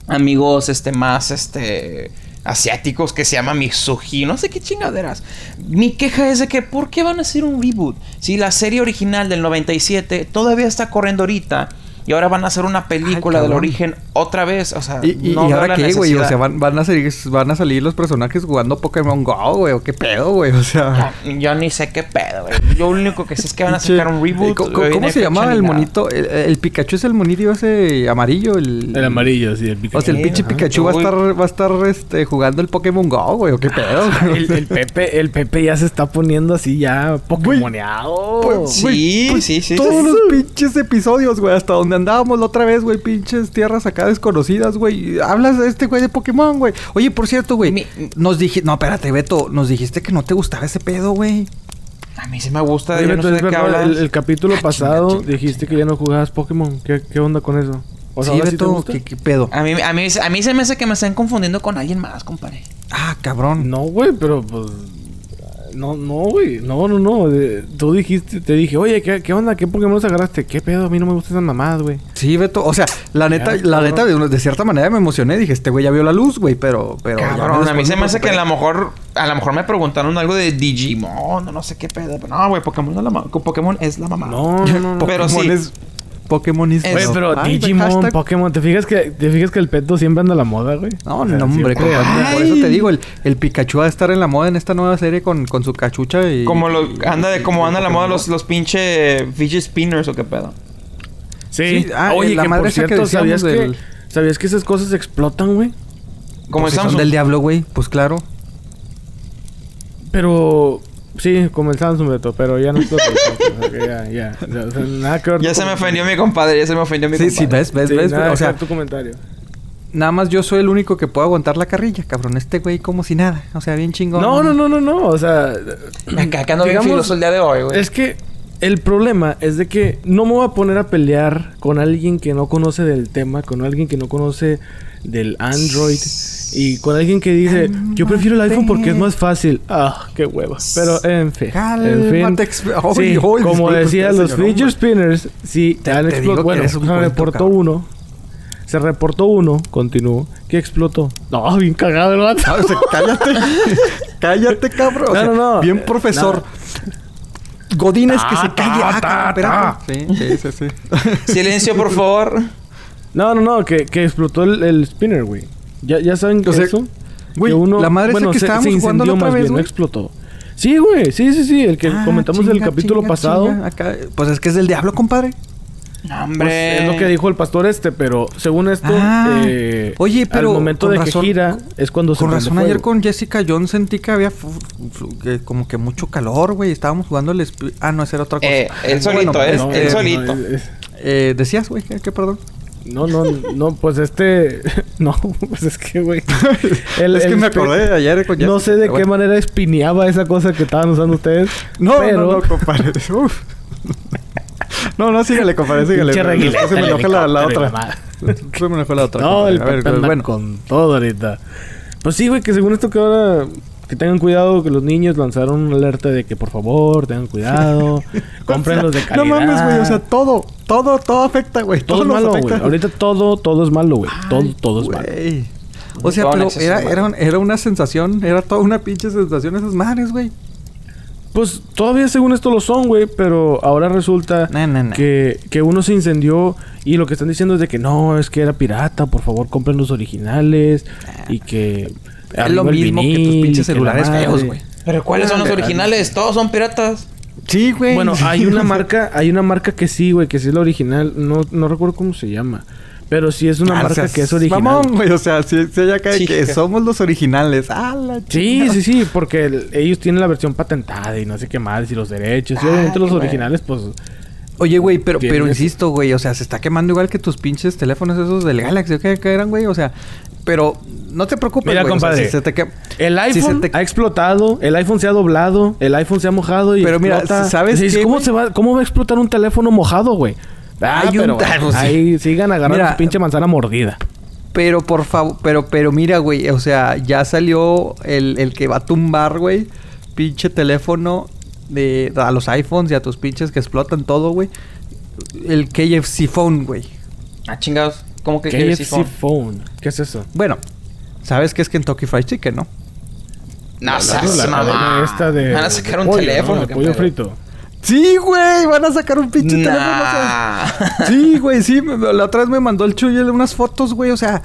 amigos este más este asiáticos que se llama Mitsuhi, no sé qué chingaderas. Mi queja es de que ¿por qué van a hacer un reboot? Si la serie original del 97 todavía está corriendo ahorita y ahora van a hacer una película del origen otra vez, o sea, ¿Y, y, no y ahora qué, güey? O sea, van, van, a salir, van a salir los personajes jugando Pokémon Go, güey. ¿O qué pedo, güey? O sea... Yo ni sé qué pedo, güey. Yo lo único que sé es que van a sacar un reboot. Eh, ¿Cómo, güey, no cómo se ni el monito? El, el Pikachu es el monito ese amarillo. El, El amarillo, sí, el O Pikachu. sea, el pinche Ajá. Pikachu va a estar, va a estar este, jugando el Pokémon Go, güey. ¿O qué pedo? güey? el, el Pepe, el Pepe ya se está poniendo así ya Pokémoneado. Pues, Sí, güey, pues, sí, sí, Todos sí. los pinches episodios, güey. Hasta donde andábamos la otra vez, güey. Pinches tierras acá desconocidas, güey. Hablas de este güey de Pokémon, güey. Oye, por cierto, güey. Mi- Nos dijiste... No, espérate, Beto. Nos dijiste que no te gustaba ese pedo, güey. A mí sí me gusta. Oye, yo no Beto, sé es de qué hablas. el, el capítulo Ah, pasado chinga, chinga, dijiste chinga. que ya no jugabas Pokémon. ¿Qué, qué onda con eso? O sea, sí, ¿ahora sí te Beto. ¿qué, ¿Qué pedo? A mí, a, mí, a mí se me hace que me están confundiendo con alguien más, compadre. Ah, cabrón. No, güey, pero pues... No, no, güey. No, no, no. De- tú dijiste, te dije, oye, ¿qué, qué onda? ¿Qué Pokémon agarraste? ¿Qué pedo? A mí no me gustan esas mamadas, güey. Sí, Beto. O sea, la neta, Ya, la neta, de, una- de cierta manera me emocioné. Dije, este güey ya vio la luz, güey. Pero, pero. Cabrón, a mí se me hace que a lo mejor... A lo mejor me preguntaron algo de Digimon o no sé qué pedo. Pero no, güey, Pokémon es la, Pokémon es la mamá. No, no, no. no. Pero Pokémon sí. es- Pokémon is Es- Güey, pero Ay, Digimon, hashtag- Pokémon, ¿te fijas que te fijas que el peto siempre anda a la moda, güey? No, O sea, no, hombre, Por eso te digo, el, el Pikachu va a estar en la moda en esta nueva serie con, con su cachucha y. Como lo, anda de como anda la moda los, los pinche fidget spinners o qué pedo. Sí. Sí, ah, Oye, la que madre por esa que cierto, ¿sabías que, ¿sabías que esas cosas explotan, güey? Como Pues el si son Samsung. del diablo, güey. Pues claro. Pero... Sí, como el Samsung, Beto, pero ya no o sea, que ya, ya. O sea, o sea, nada que ver Ya se me ofendió mi compadre, ya se me ofendió mi Sí, compadre. sí, ves, ves, Sí, ves. nada O sea, tu comentario. nada más yo soy el único que puedo aguantar la carrilla, cabrón. Este güey como si nada. O sea, bien chingón. No, no, no, no, no. O sea... Acá, acá bien digamos, filoso el día de hoy, güey. Es que el problema es de que no me voy a poner a pelear con alguien que no conoce del tema, con alguien que no conoce del Android y con alguien que dice, yo prefiero el iPhone porque es más fácil. Ah, qué hueva. Pero en fin. en fin. Sí, como decía, los fidget spinners, sí, Te- han explotado. que Bueno, se reportó cabrón. uno. Se reportó uno, continuó, que explotó. No, bien cagado el vato. Ah, o sea, cállate. [LAUGHS] cállate, cabrón. O No, sea, no, no. Bien Eh, profesor. Godínez que se Ta, calle. ta, Ah, ta. Sí, sí, sí. [LAUGHS] Silencio, por favor. No, no, no, que, que explotó el, el spinner, güey. Ya, ya saben que O sea, eso. güey, la madre esa que estábamos jugando la otra más vez, bien, no explotó. Sí, güey. Sí, sí, sí. El que Ah, comentamos en el chinga, capítulo chinga, pasado. chinga, acá- Pues es que es del diablo, compadre. No, Pues, hombre. es lo que dijo el pastor este, pero según esto, Ah. eh, Oye, pero al momento de razón- que gira es cuando se Con razón, ayer con Jessica Jones sentí que había que como que mucho calor, güey. Estábamos jugando el... Ah, no, esa era otra cosa. Eh, él solito, Bueno, él, No, él no, solito. no, es- Eh, decías, güey, ¿qué, qué, perdón? No, no, no, pues este. [LAUGHS] No, pues es que, güey. [LAUGHS] el- es que el me acordé ayer con. No sé de pero qué manera espineaba esa cosa que estaban usando ustedes. No, pero... no, no, compadre. [LAUGHS] Uf. No, no, sígale, compadre, sígale. Se me enojó la, la otra. Se me enojó la otra. No, compadre. el A ver, bueno. con todo ahorita. Pues sí, güey, que según esto que ahora... Que tengan cuidado, que los niños lanzaron una alerta de que por favor tengan cuidado, [LAUGHS] compren los de calidad. No mames, güey, o sea, todo, todo, todo afecta, güey. todo es nos malo, güey. Ahorita todo, todo es malo, güey. Todo, todo es malo. O sea, Todo pero era, es era, un- era una sensación, era toda una pinche sensación esas madres, güey. Pues todavía según esto lo son, güey, pero ahora resulta. Que, que uno se incendió y lo que están diciendo es de que no, es que era pirata, por favor compren los originales y que... Es lo mismo que tus pinches celulares feos, güey. Pero ¿cuáles son los originales? Todos son piratas. Sí, güey. Bueno, [LAUGHS] hay una marca, hay una marca que sí, güey, que sí es la original, no, no recuerdo cómo se llama, pero sí es una Ah, o marca sea, que es original. Mamón, güey, o sea, si, si acá de que somos los originales. Ah, la Sí, sí, sí, porque el- ellos tienen la versión patentada y no sé qué más, y los derechos. Y obviamente Ay, los originales, pues... Oye, güey, pero, pero insisto, güey, o sea, se está quemando igual que tus pinches teléfonos esos del Galaxy, ¿qué, qué eran, güey? O sea, pero no te preocupes, Mira, güey, o sea, compadre, si se te que- El si se iPhone te- ha explotado, el iPhone se ha doblado, el iPhone se ha mojado y Pero mira. ¿sabes Dices, qué, ¿cómo se va, cómo va a explotar un teléfono mojado, güey? Ah, Hay un- pero bueno, pues sí. ahí sigan agarrando Mira, su pinche manzana mordida. Pero por favor, pero, pero mira, güey, o sea, ya salió el, el que va a tumbar, güey, pinche teléfono de a los iPhones y a tus pinches que explotan todo, güey. El KFC Phone, güey. Ah, chingados. ¿Cómo que KFC KFC phone? phone. ¿Qué es eso? Bueno, sabes que es Kentucky Fried Chicken, ¿no? No, seas la mamá. esta de... Van a sacar un pollo, teléfono. ¿no? De pollo frito. Sí, güey, van a sacar un pinche teléfono. Nah. Sí, güey, sí. me- La otra vez me mandó el Chuy unas fotos, güey. O sea,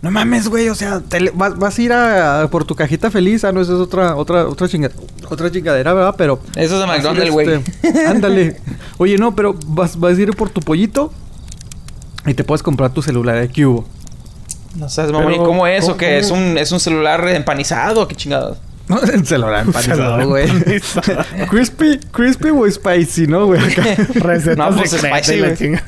no mames, güey. O sea, te le- vas, vas a ir a, por tu cajita feliz. Ah, no, esa es otra, otra, otra, chinga- otra chingadera, ¿verdad? Pero. Eso es de a McDonald's, güey. este, Ándale. Oye, no, pero vas, vas a ir por tu pollito. Y te puedes comprar tu celular de cubo. No sabes, mamá. ¿Y cómo es? ¿O ¿cómo- qué? ¿Es un, ¿Es un celular empanizado? ¿Qué chingados? El celular celular empanizado, güey. [LAUGHS] crispy, crispy o spicy, ¿no, güey? [LAUGHS] Acá. Receta No, pues, secreta spicy, güey.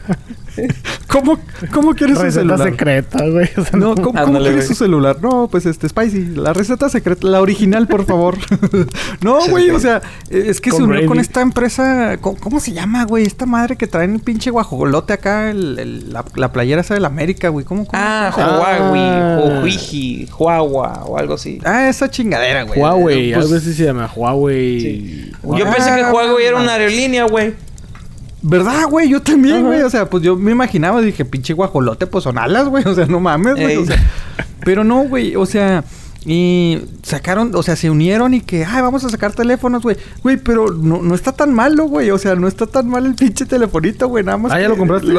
[LAUGHS] ¿Cómo, ¿Cómo quieres un Receta celular? secreta, güey. O sea, No, ¿cómo, cómo Ándale, quieres güey. tu celular? No, pues este, Spicy. La receta secreta, la original, por favor. [LAUGHS] no, güey, o sea, eh, es que se unió con esta empresa. ¿Cómo, cómo se llama, güey? Esta madre que traen el pinche guajolote acá, el- el- la, la playera esa de la América, güey. ¿Cómo, cómo? Ah, llama? Huawei, Ah. o Huiji, Huawei, o algo así. Ah, esa chingadera, güey. Huawei, Pues, algo así se llama. Huawei. Sí. Yo pensé que Ah, Huawei era una aerolínea, güey. ¿Verdad, güey? Yo también, güey. O sea, pues yo me imaginaba, dije, pinche guajolote, pues son alas, güey. O sea, no mames, güey. Ey. O sea, pero no, güey. O sea, y sacaron, o sea, se unieron y que, ay, vamos a sacar teléfonos, güey. Güey, pero no, no está tan malo, güey. O sea, no está tan mal el pinche telefonito, güey. Nada más. Ah, ¿ya que lo compraste?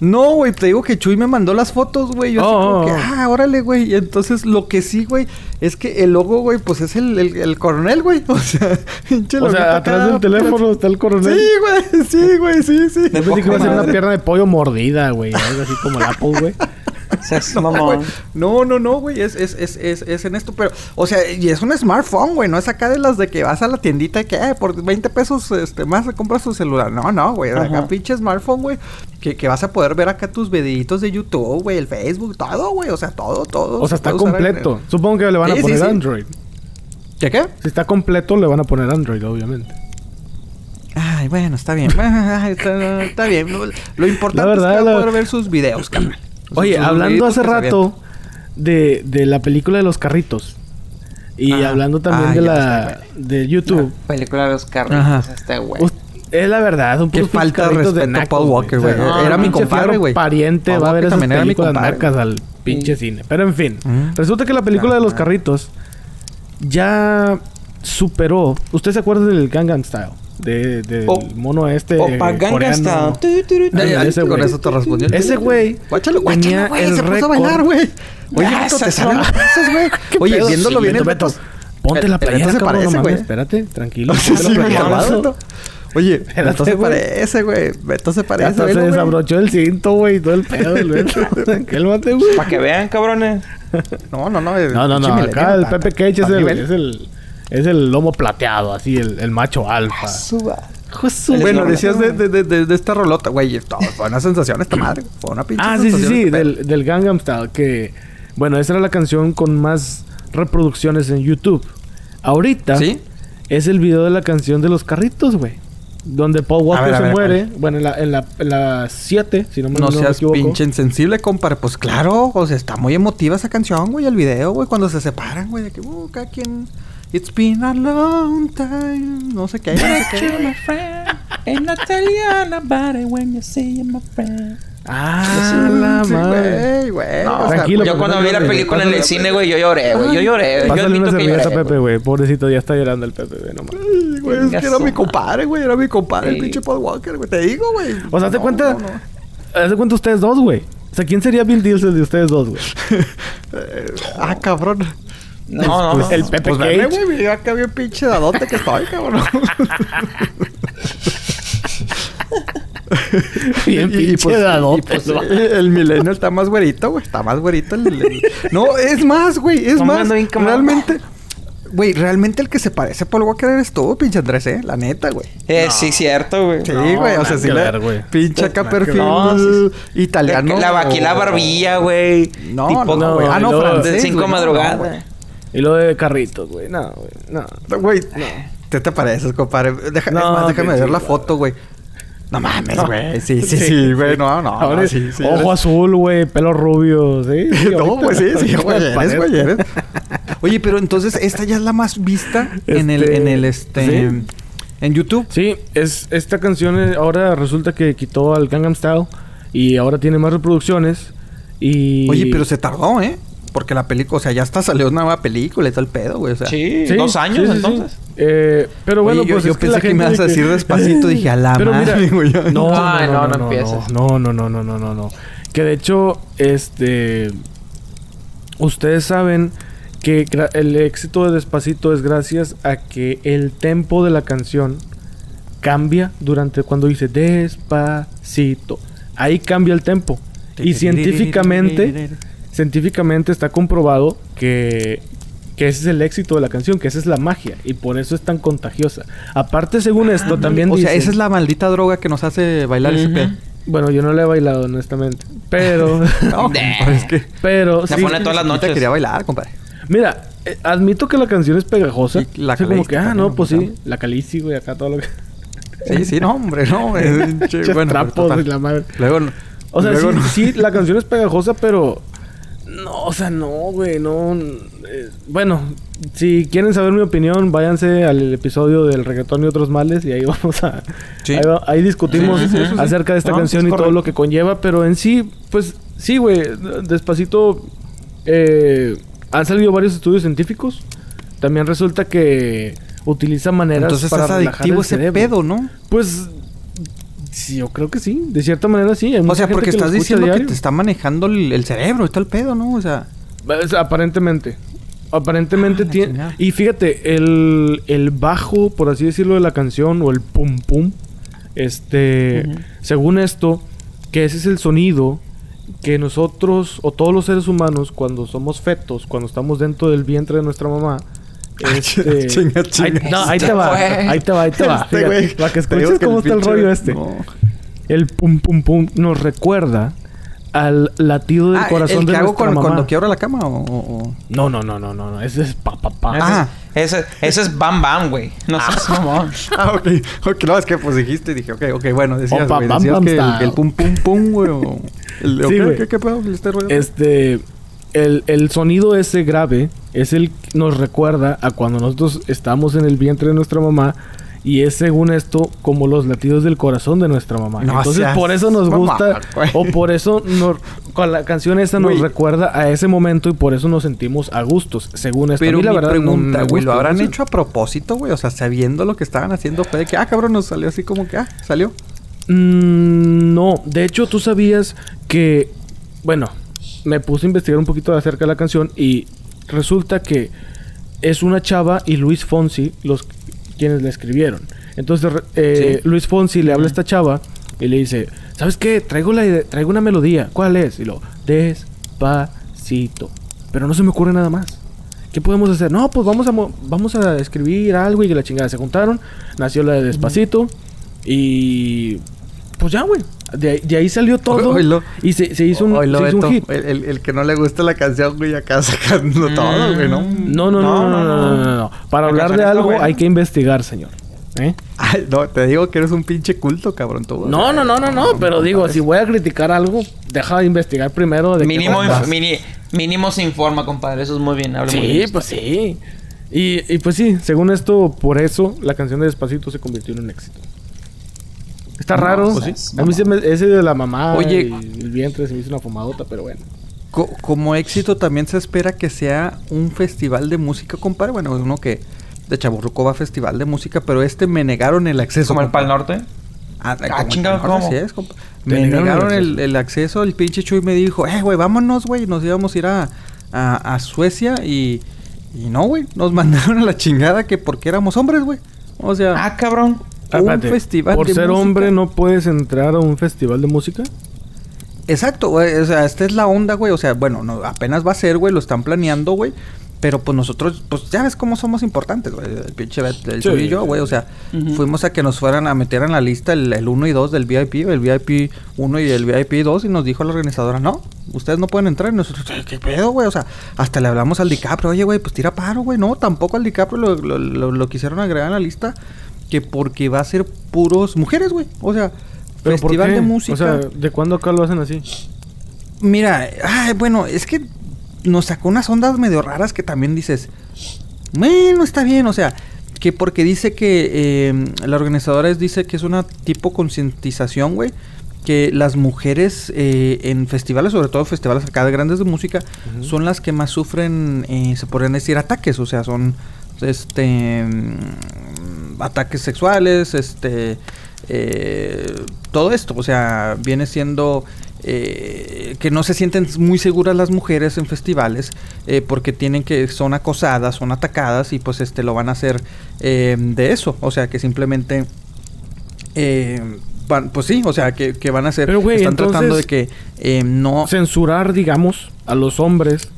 No, güey, te digo que Chuy me mandó las fotos, güey. Yo así Oh, como oh, que, oh. ah, órale, güey. Y entonces lo que sí, güey, es que el logo, güey, pues es el, el, el coronel, güey. [LAUGHS] O sea, pinche O loguito sea, acá, atrás del teléfono está el coronel. Sí, güey, [LAUGHS] sí, güey, sí, sí. Yo pensé que iba a ser una pierna de pollo mordida, güey. Algo así como el Apple, güey. [LAUGHS] Seas No, mamón. no, no, no, güey. Es, es, es, es, es en esto. Pero, o sea, y es un smartphone, güey. No es acá de las de que vas a la tiendita y que eh, por 20 pesos este, más compras tu celular. No, no, güey. Es Acá pinche smartphone, güey. Que, que vas a poder ver acá tus videitos de YouTube, güey. El Facebook, todo, güey. O sea, todo, todo. O sea, se está completo. Supongo que le van a Sí, poner sí. Android. ¿Qué qué? Si está completo, le van a poner Android, obviamente. Ay, bueno, está bien. [LAUGHS] Está, está bien. Lo, lo importante verdad, es que va a poder ver sus videos, carnal. Oye, Sus hablando hace rato de, de la película de los carritos. Y Ajá. hablando también Ah, de la de YouTube. Película de los carritos, este güey. Es la verdad, un Qué falta de respeto a nacos, Paul Walker, güey. no, Era mi compadre, güey. pariente Paul va a ver esas también era mi películas compadre, al pinche cine. Pero en fin, Mm. resulta que la película de los carritos ya superó. ¿Usted se acuerda del Gangnam Style? De, del O- mono este Opa Gangnam coreano. Ay, ay, ese con güey. eso te respondió. Ese güey Guáchalo, tenía guáchalo, güey. Se puso a bailar, güey. Oye, Ah, Beto, te salen los güey. [LAUGHS] ¿Qué Oye, viéndolo Sí, bien, el Beto. Ponte la playera, se parece, no güey. mames, Espérate, tranquilo. Oye, [LAUGHS] Beto se parece, güey. Beto se parece, hasta se desabrochó el cinto, güey, y todo el pedo del Beto. [LAUGHS] Cálmate, güey. Para que vean, cabrones. No, no, no. No, no, no. Acá el Pepe Cage es el. Es el... Lomo plateado, así, el, el macho alfa. Suba. Bueno, decías de, de, de, de, de esta rolota, güey. Fue una sensación esta madre. Fue una pinche Ah, sí, sí, sí, del, del Gangnam Style, que... Bueno, esa era la canción con más reproducciones en YouTube. Ahorita ¿Sí? es el video de la canción de los carritos, güey. Donde Paul Walker ver, se ver, muere. Bueno, en la 7, en la, en la siete, si no me, No no me seas equivoco. pinche insensible, compadre. Pues claro, o sea, está muy emotiva esa canción, güey. El video, güey, cuando se separan, güey. De que, uh, cada quien... It's been a long time. No sé qué. No sé qué. my friend. And I tell you about it when you see my friend. Ah, la Sí, madre. güey, güey. No, o sea, tranquilo, Yo cuando no vi la película en el cine, güey, yo lloré, güey. Yo lloré. Yo admito que lloré. Pepe, güey. Pobrecito, ya está llorando el Pepe, güey. No mames. Ay, güey, es que era mi compadre, güey. Era mi compadre, el pinche Paul Walker, güey. Te digo, güey. O sea, ¿te No, cuenta? no, no. ¿Haz de cuenta ustedes dos, güey? O sea, ¿quién sería Bill Diesel de ustedes dos, güey? [LAUGHS] Ah, cabrón. No, no, Pues no. el Pepe Pues Cage. güey. Mira acá bien pinche dadote que estoy, cabrón. [LAUGHS] Bien pinche dadote, pues, ¿no? eh, el milenio está más güerito, güey. Está más güerito el, el- No, es más, güey. Es No, más. Realmente... Güey, realmente el que se parece a Paul Walker eres tú, pinche Andrés, ¿eh? La neta, güey. Eh, sí, cierto, güey. Sí, No, güey. O sea, sí ver, güey. Pinche acá perfil. No, italiano. La, aquí la barbilla, güey. No, Tipo, no, güey. Ah, no, y francés, De cinco güey, no, no. Y lo de carritos, güey. No, güey. No. Güey, ¿qué te pareces, compadre? Deja, No, es más, déjame ver la foto, güey. No mames, No. güey. Sí, sí, sí, güey. No, no. Ahora no, sí, ojo eres- azul, güey. Pelo rubio, ¿sí? [LAUGHS] No, pues sí, sí, güey. Eres, güey, eres. [LAUGHS] Oye, pero entonces esta ya es la más vista en el, Este, en el, este... En YouTube. Sí, es, esta canción eh, ahora resulta que quitó al Gangnam Style y ahora tiene más reproducciones. Y... Oye, pero se tardó, ¿eh? Porque la película, o sea, ya hasta salió una nueva película y todo el pedo, güey. O sea, Sí, Sí, dos años sí, sí, entonces. sí. Eh, pero bueno, Oye, yo- pues yo es pensé que me ibas a de decir despacito, dije, a la Pero madre, mira, güey. No, no, no, no, no, no no, empieces. no, no, no, no, no, no, no. Que de hecho, este, ustedes saben que el éxito de Despacito es gracias a que el tempo de la canción cambia durante cuando dice Despacito. Ahí cambia el tempo. Y científicamente, científicamente está comprobado que, que ese es el éxito de la canción, que esa es la magia y por eso es tan contagiosa. Aparte, según esto, también O sea, dicen- esa es la maldita droga que nos hace bailar ese Ujú. pedo. Bueno, yo no le he bailado, honestamente. Pero, [LAUGHS] No, [LAUGHS] es que... pero Se sí. pone todas las noches. quería bailar, compadre. Mira, eh, admito que la canción es pegajosa. Y la Así como Calisti que, ah, no, pues sí. La calici, güey, acá todo lo que... [LAUGHS] Sí, sí, no, hombre, no, hombre. Che, bueno, trapos la madre. Luego, O sea, luego sí, no- sí, la canción es pegajosa, pero... No, o sea, no, güey, no... eh, bueno, si quieren saber mi opinión, váyanse al episodio del reggaetón y otros males y ahí [LAUGHS] vamos a... Sí. Ahí, va- ahí discutimos Sí, sí, acerca de esta No, canción es y todo lo que conlleva, pero en sí, pues sí, güey, despacito... Eh, han salido varios estudios científicos. También resulta que utiliza maneras Entonces para es adictivo el ese cerebro. pedo, ¿no? Pues sí, yo creo que sí. De cierta manera sí. Hay O sea, porque estás diciendo que te está manejando el, el cerebro y todo el pedo, ¿no? O sea... Es- aparentemente. Aparentemente Ah, tiene... Y fíjate, el, el bajo, por así decirlo, de la canción, o el pum pum, este... Según esto, que ese es el sonido que nosotros, o todos los seres humanos, cuando somos fetos, cuando estamos dentro del vientre de nuestra mamá... Este, Chinga, ahí, chinga. no, ahí te Este va, güey. ahí te va, ahí te va. Este fíjate, para que escuches que cómo está el rollo este. No. El pum pum pum nos recuerda al latido del Ah, corazón ¿el de que hago nuestra con- mamá. cuando quiebro la cama o...? o- No, no, no, no, no, no. Ese es pa pa pa. Ah. Ese, ese es Bam Bam, güey. No seas mamón. [LAUGHS] Ah, ok. Ok, no, es que pues dijiste y dije, ok, ok, bueno, decías, Opa, bam, decías bam que, el, pum pum pum, güey, o... El, Sí, ok, güey. ¿qué, qué pedo? ¿Este rollo? Este el, el sonido ese grave es el que nos recuerda a cuando nosotros estamos en el vientre de nuestra mamá Y es según esto como los latidos del corazón de nuestra mamá. No Entonces por eso nos mamá, gusta güey. o por eso nos, con la canción esta nos Güey. recuerda a ese momento y por eso nos sentimos a gustos, según esto. A Pero mí, la mi verdad, no pregunta, me güey, ¿lo habrán no hecho a propósito, güey? O sea, sabiendo lo que estaban haciendo, fue de que, ah, cabrón, nos salió así como que, ah, salió. Mm, no, de hecho tú sabías que, bueno, me puse a investigar un poquito acerca de la canción y resulta que es una chava y Luis Fonsi los quienes la escribieron. Entonces eh, Luis Fonsi le habla a esta chava y le dice, ¿sabes qué? Traigo, la traigo una melodía. ¿Cuál es? Y lo, despacito. Pero no se me ocurre nada más. ¿Qué podemos hacer? No, pues vamos a, mo- vamos a escribir algo y que la chingada se juntaron. Nació la de Despacito. Y pues ya, güey. De, ahí- de ahí salió todo. [LAUGHS] Oilo. y se, se hizo un, Oilo, se hizo un hit. El, el- el que no le gusta la canción, güey, acá [LAUGHS] sacando todo, güey, ¿no? No, no, no, no, no, no, no, no. Para La hablar de algo hay que investigar, señor. ¿Eh? Ay, no, te digo que eres un pinche culto, cabrón, tú. No, no, no, no, no. Pero digo, si voy a criticar algo, deja de investigar primero de Mínimo, onda. inf- mini- mínimo se informa, compadre. Eso es muy bien. habla muy Sí, bien. pues sí. Y, y pues sí, según esto, por eso la canción de Despacito se convirtió en un éxito. Está raro. pues sí. A mí se me- ese de la mamá Oye. y el vientre se me hizo una fumadota, pero bueno. Co- como éxito también se espera que sea un festival de música, compadre. Bueno, uno que de Chaburruco va a festival de música, pero este me negaron el acceso. Como el Pal. Norte. Ah, Ah, chingado, ¿cómo? así es, Me negaron el negaron el, acceso. el acceso. El pinche Chuy me dijo, eh, güey, vámonos, güey. Nos íbamos a ir a, a, a Suecia y, y no, güey. Nos [LAUGHS] mandaron a la chingada que porque éramos hombres, güey. O sea, Ah, cabrón. Ah, un espérate, festival Por de ser música. hombre no puedes entrar a un festival de música. Exacto, güey. O sea, esta es la onda, güey. O sea, bueno, no, apenas va a ser, güey. Lo están planeando, güey. Pero pues nosotros, pues ya ves cómo somos importantes, güey. El pinche Bet- el Sí. Y yo, güey. O sea, fuimos a que nos fueran a meter en la lista el, 1 y 2 del VIP, el VIP 1 y el VIP 2. Y nos dijo la organizadora, no, ustedes no pueden entrar. Y nosotros, ¿qué pedo, güey? O sea, hasta le hablamos al DiCaprio, oye, güey, pues tira paro, güey. No, tampoco al DiCaprio lo, lo, lo- lo quisieron agregar en la lista. Que porque va a ser puros mujeres, güey. O sea, ¿Pero por festival qué? de música. O sea, ¿de cuándo acá lo hacen así? Mira, ay, bueno, es que nos sacó unas ondas medio raras que también dices, bueno, está bien, o sea, que porque dice que eh, la organizadora es- dice que es una tipo concientización, güey, que las mujeres eh, en festivales, sobre todo festivales acá de grandes de música, son las que más sufren, eh, se podrían decir, ataques, o sea, son, este, mm, ataques sexuales, este, eh, todo esto, o sea, viene siendo eh, que no se sienten muy seguras las mujeres en festivales eh, porque tienen que son acosadas, son atacadas y pues este lo van a hacer eh, de eso, o sea que simplemente van- pues sí, o sea que, que van a hacer, Pero, están tratando de que eh, no Censurar, digamos, a los hombres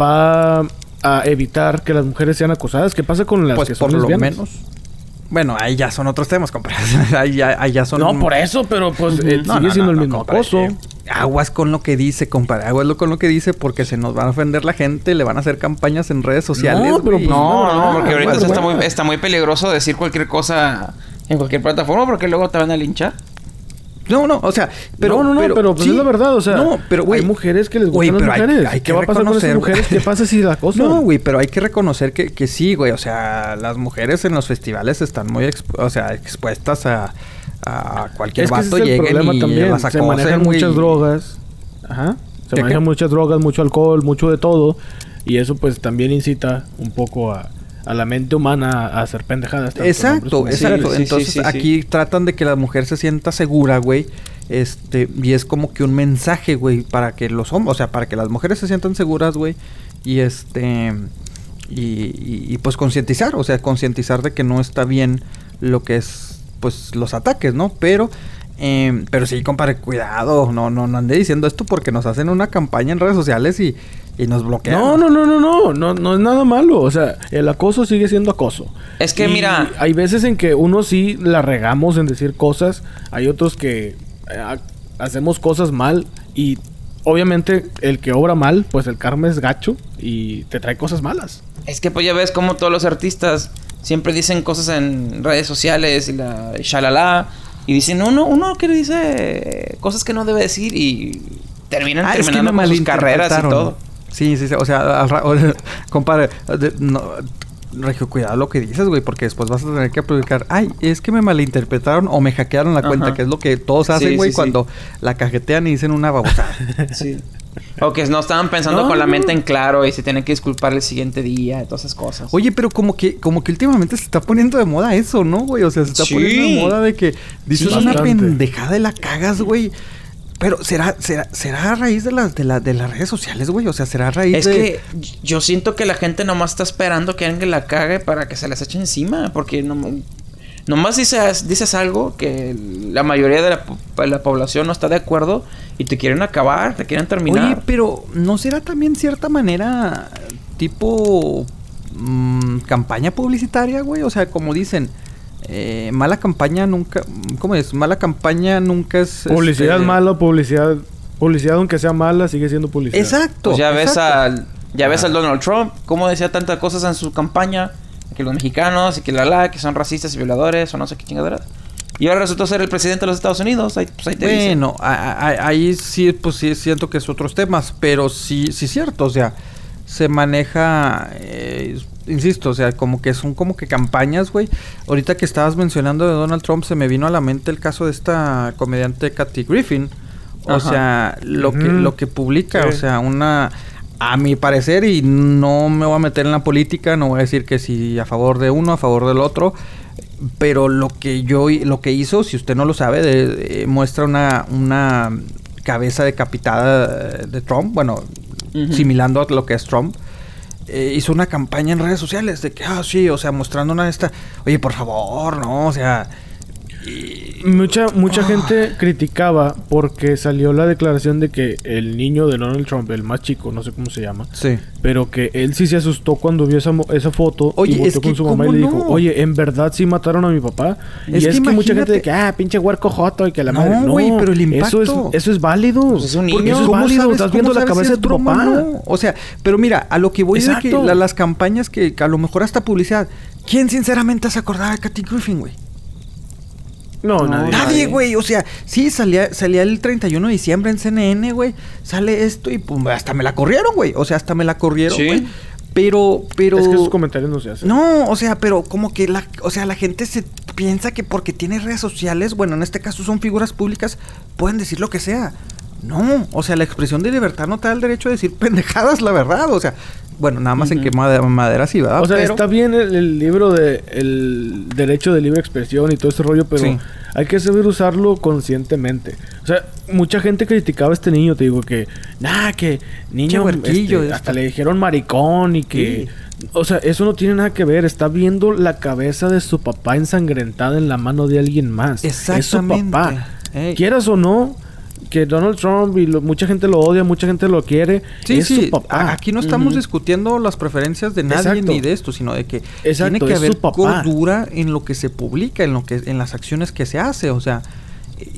va a evitar que las mujeres sean acosadas. ¿Qué pasa con las pues que son por lo lesbianas? menos. Bueno, ahí ya son otros temas, compadre. [LAUGHS] ahí, ya, ahí ya son No, por eso, pero pues eh, No, sigue no, siendo no, el mismo compadre. acoso. Eh, Aguas con lo que dice, compadre. Aguas con lo que dice porque se nos van a ofender la gente, le van a hacer campañas en redes sociales. No, pero pues No, no, no, porque ahorita bueno, está, bueno. muy, está muy peligroso decir cualquier cosa en cualquier plataforma porque luego te van a linchar. No, no, o sea, pero no, no, no, pero, pues sí. es la verdad, o sea, no, pero güey, hay mujeres que les gustan las pero hay- mujeres. hay ¿Qué que va a pasar con esas reconocer, mujeres? ¿Qué pasa si la acosan? No, güey, pero hay que reconocer que, que sí, güey. O sea, las mujeres en los festivales están muy expu- o sea, expuestas a, a cualquier es que ese vato es el lleguen problema y también. las se acosen, manejan güey. muchas drogas. Ajá. Se ¿Qué, manejan qué? muchas drogas, mucho alcohol, mucho de todo. Y eso pues también incita un poco a, a la mente humana a hacer pendejadas. Exacto, exacto. Sí, Entonces sí, sí, sí. aquí tratan de que la mujer se sienta segura, güey. Este, y es como que un mensaje, güey, para que los hombres, o sea, para que las mujeres se sientan seguras, güey. Y este, y, y- y, pues concientizar, o sea, concientizar de que no está bien lo que es, pues, los ataques, ¿no? Pero, em, pero sí, compadre, cuidado, no, no, no ande diciendo esto porque nos hacen una campaña en redes sociales y, y nos bloquean. No, no, no, no, no, no, no es nada malo. O sea, el acoso sigue siendo acoso. Es que Y mira- hay veces en que uno sí la regamos en decir cosas, hay otros que eh, ha- hacemos cosas mal y obviamente el que obra mal, pues el karma es gacho y te trae cosas malas. Es que pues ya ves como todos los artistas siempre dicen cosas en redes sociales y la shalala y dicen uno uno que dice cosas que no debe decir y terminan Ah, es que terminando con sus carreras y todo. Sí, sí, sí. O sea, al ra- o- [LAUGHS] compadre, de- no, Regio, cuidado lo que dices, güey, porque después vas a tener que publicar, ay, es que me malinterpretaron o me hackearon la cuenta, Ajá. que es lo que todos hacen, Sí, güey, sí, sí. cuando la cajetean y dicen una babosada. [LAUGHS] Sí. [LAUGHS] O que no estaban pensando No, con la mente en claro y se tienen que disculpar el siguiente día y todas esas cosas. Oye, pero como que, como que últimamente se está poniendo de moda eso, ¿no, güey? O sea, se está Sí. poniendo de moda de que dices Sí, una bastante. pendejada y la cagas, güey. Pero será, será, será a raíz de las, de, la- de las redes sociales, güey. O sea, será a raíz Es de. que yo siento que la gente nomás está esperando que alguien la cague para que se les eche encima. Porque no, nomás dices, dices algo que la mayoría de la, la población no está de acuerdo y te quieren acabar, te quieren terminar. Oye, pero ¿no será también cierta manera tipo mm, campaña publicitaria, güey? O sea, como dicen, eh, mala campaña nunca... ¿Cómo es? Mala campaña nunca es... Publicidad este, mala, publicidad... Publicidad, aunque sea mala, sigue siendo publicidad. Exacto. Pues ya ves exacto. al ya ves al Donald Trump, cómo decía tantas cosas en su campaña, que los mexicanos y que la la, que son racistas y violadores o no sé qué chingaderas. Y ahora resultó ser el presidente de los Estados Unidos. Ahí, pues ahí te. Bueno, a- a- a- ahí sí, pues sí siento que es otros temas, pero sí, sí es cierto, o sea, se maneja, eh, insisto, o sea, como que son como que campañas, güey. Ahorita que estabas mencionando de Donald Trump, se me vino a la mente el caso de esta comediante Kathy Griffin. O Ajá. sea, lo que, lo que publica, Sí. o sea, una, a mi parecer, y no me voy a meter en la política, no voy a decir que si a favor de uno, a favor del otro, pero lo que yo lo que hizo, si usted no lo sabe, de- de- muestra una, una cabeza decapitada eh, de Trump, bueno, Ujú. similando a lo que es Trump. Eh, hizo una campaña en redes sociales de que, ah, sí, o sea, mostrando una de esta, oye, por favor, no, o sea, Mucha, mucha gente criticaba porque salió la declaración de que el niño de Donald Trump, el más chico, no sé cómo se llama, sí. pero que él sí se asustó cuando vio esa, esa foto Oye, y volteó es con su mamá y ¿cómo le dijo, no? oye, en verdad sí mataron a mi papá. Es y es que que, mucha gente de que, ah, pinche huerco joto y que la No, madre. No, güey, pero el Eso es, impacto. eso es válido. Pues es un niño. Eso es ¿Cómo válido. sabes- Estás viendo la si cabeza es de tu broma papá. no? O sea, pero mira, a lo que voy es de que Exacto. la- las campañas que, a lo mejor hasta publicidad. ¿Quién sinceramente se acordaba de Kathy Griffin, güey? No, No, nadie. Nadie, güey. O sea, sí, salía, salía el 31 de diciembre en CNN, güey. Sale esto y pum, hasta me la corrieron, güey. O sea, hasta me la corrieron, Sí. güey. Pero, pero... Es que esos comentarios no se hacen. No, o sea, pero como que la, o sea, la gente se piensa que porque tiene redes sociales, bueno, en este caso son figuras públicas, pueden decir lo que sea. No, o sea, la expresión de libertad no te da el derecho de decir [LAUGHS] pendejadas, la verdad. O sea, bueno, nada más en que madera, madera sí, ¿verdad? O sea, Pero- está bien el, el libro de el derecho de libre expresión y todo ese rollo, pero Sí. hay que saber usarlo conscientemente. O sea, mucha gente criticaba a este niño, te digo que, nah, que niño, este, hasta le dijeron maricón y que, o sea, eso no tiene nada que ver. Está viendo la cabeza de su papá ensangrentada en la mano de alguien más. Es su Exactamente. papá. Ey. Quieras o no. Que Donald Trump y lo- mucha gente lo odia, mucha gente lo quiere. Sí, es sí, su papá. a- aquí no estamos discutiendo las preferencias de nadie Exacto. ni de esto, sino de que Exacto, tiene que es haber cordura en lo que se publica, en lo que en las acciones que se hace, o sea,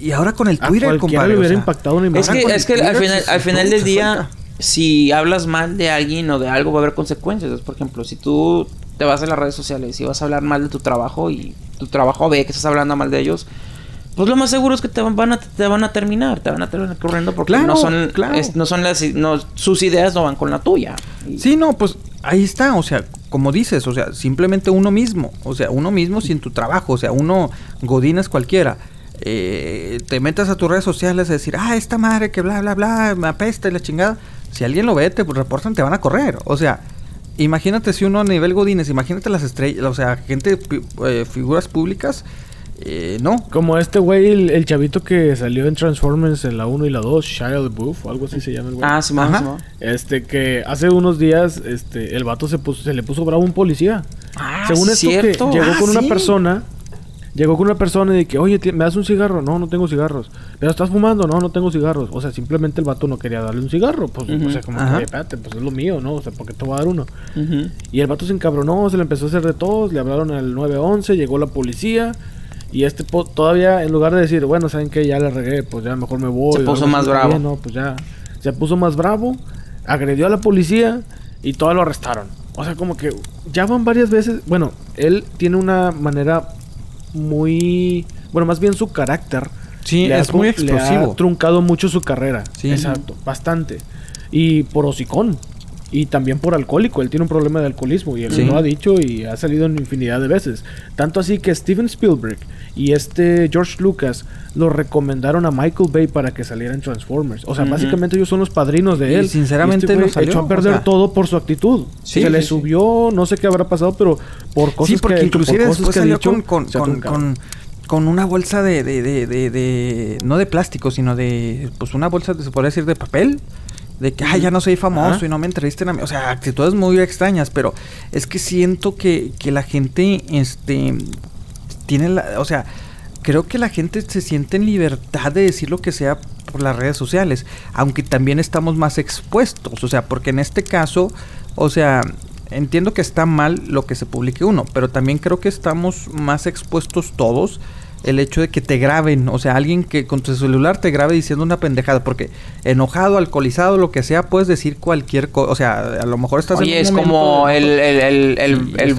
y ahora con el Twitter, compadre, o sea, impactado una Es imagen. Ahora que, es que al final, al final del día, suelta. si hablas mal de alguien o de algo, va a haber consecuencias. Por ejemplo, si tú te vas a las redes sociales y vas a hablar mal de tu trabajo y tu trabajo ve que estás hablando mal de ellos, pues lo más seguro es que te van, a, te van a terminar, te van a terminar corriendo porque Claro, no son, claro. es- no son las, no, sus ideas no van con la tuya. Y- Sí, no, pues ahí está, o sea, como dices, o sea, simplemente uno mismo, o sea, uno mismo sin tu trabajo, o sea, uno godines cualquiera. eh, te metas a tus redes sociales a decir, ah, esta madre que bla, bla, bla, me apesta y la chingada. Si alguien lo ve, te reportan, te van a correr. O sea, imagínate si uno a nivel godines, imagínate las estrellas, o sea, gente, eh, figuras públicas, eh, no. Como este güey, el, el chavito que salió en Transformers en la 1 y la 2, Shia LaBeouf o algo así se llama el güey. Ah, sí, Ajá. Este que hace unos días este el vato se puso se le puso bravo a un policía. Ah, Según sí, esto cierto. que llegó Ah, con una sí. persona Llegó con una persona y de que, oye, ¿me das un cigarro? No, no tengo cigarros. ¿Pero estás fumando? No, no tengo cigarros. O sea, simplemente el vato no quería darle un cigarro. Pues, Ujú. o sea, como Ajá. que, espérate, pues es lo mío, ¿no? O sea, ¿por qué te voy a dar uno? Ujú. Y el vato se encabronó, se le empezó a hacer de todos, le hablaron al 911, llegó la policía. Y este po- todavía, en lugar de decir, bueno, ¿saben qué? Ya le regué, pues ya mejor me voy. Se puso más bravo. No, pues ya. Se puso más bravo, agredió a la policía y todo lo arrestaron. O sea, como que ya van varias veces. Bueno, él tiene una manera muy. Bueno, más bien su carácter. Sí, le ha es muy le ha explosivo. truncado mucho su carrera. Sí. Exacto, bastante. Y por hocicón. Y también por alcohólico, él tiene un problema de alcoholismo y él Sí. lo ha dicho y ha salido en infinidad de veces. Tanto así que Steven Spielberg y este George Lucas lo recomendaron a Michael Bay para que saliera en Transformers. O sea, básicamente ellos son los padrinos de Y él. sinceramente este güey no salió, echó a perder o sea. todo por su actitud. Sí, Se le sí, subió, no sé qué habrá pasado, pero por cosas sí, porque que hecho, por inclusive cosas después que salió dicho, con, con, con, con, con una bolsa de, de, de, de, de- No de plástico, sino de... Pues una bolsa, se podría decir, de papel. De que, ay, ya no soy famoso Ajá. y no me entrevisten a mí. O sea, actitudes muy extrañas, pero es que siento que, que la gente, este... Tiene la... O sea, creo que la gente se siente en libertad de decir lo que sea por las redes sociales. Aunque también estamos más expuestos. O sea, porque en este caso, o sea, entiendo que está mal lo que se publique uno, pero también creo que estamos más expuestos todos. El hecho de que te graben, o sea, alguien que con tu celular te grabe diciendo una pendejada, porque enojado, alcoholizado, lo que sea, puedes decir cualquier cosa. O sea, a lo mejor estás Oye, en es como el, el, el, el, el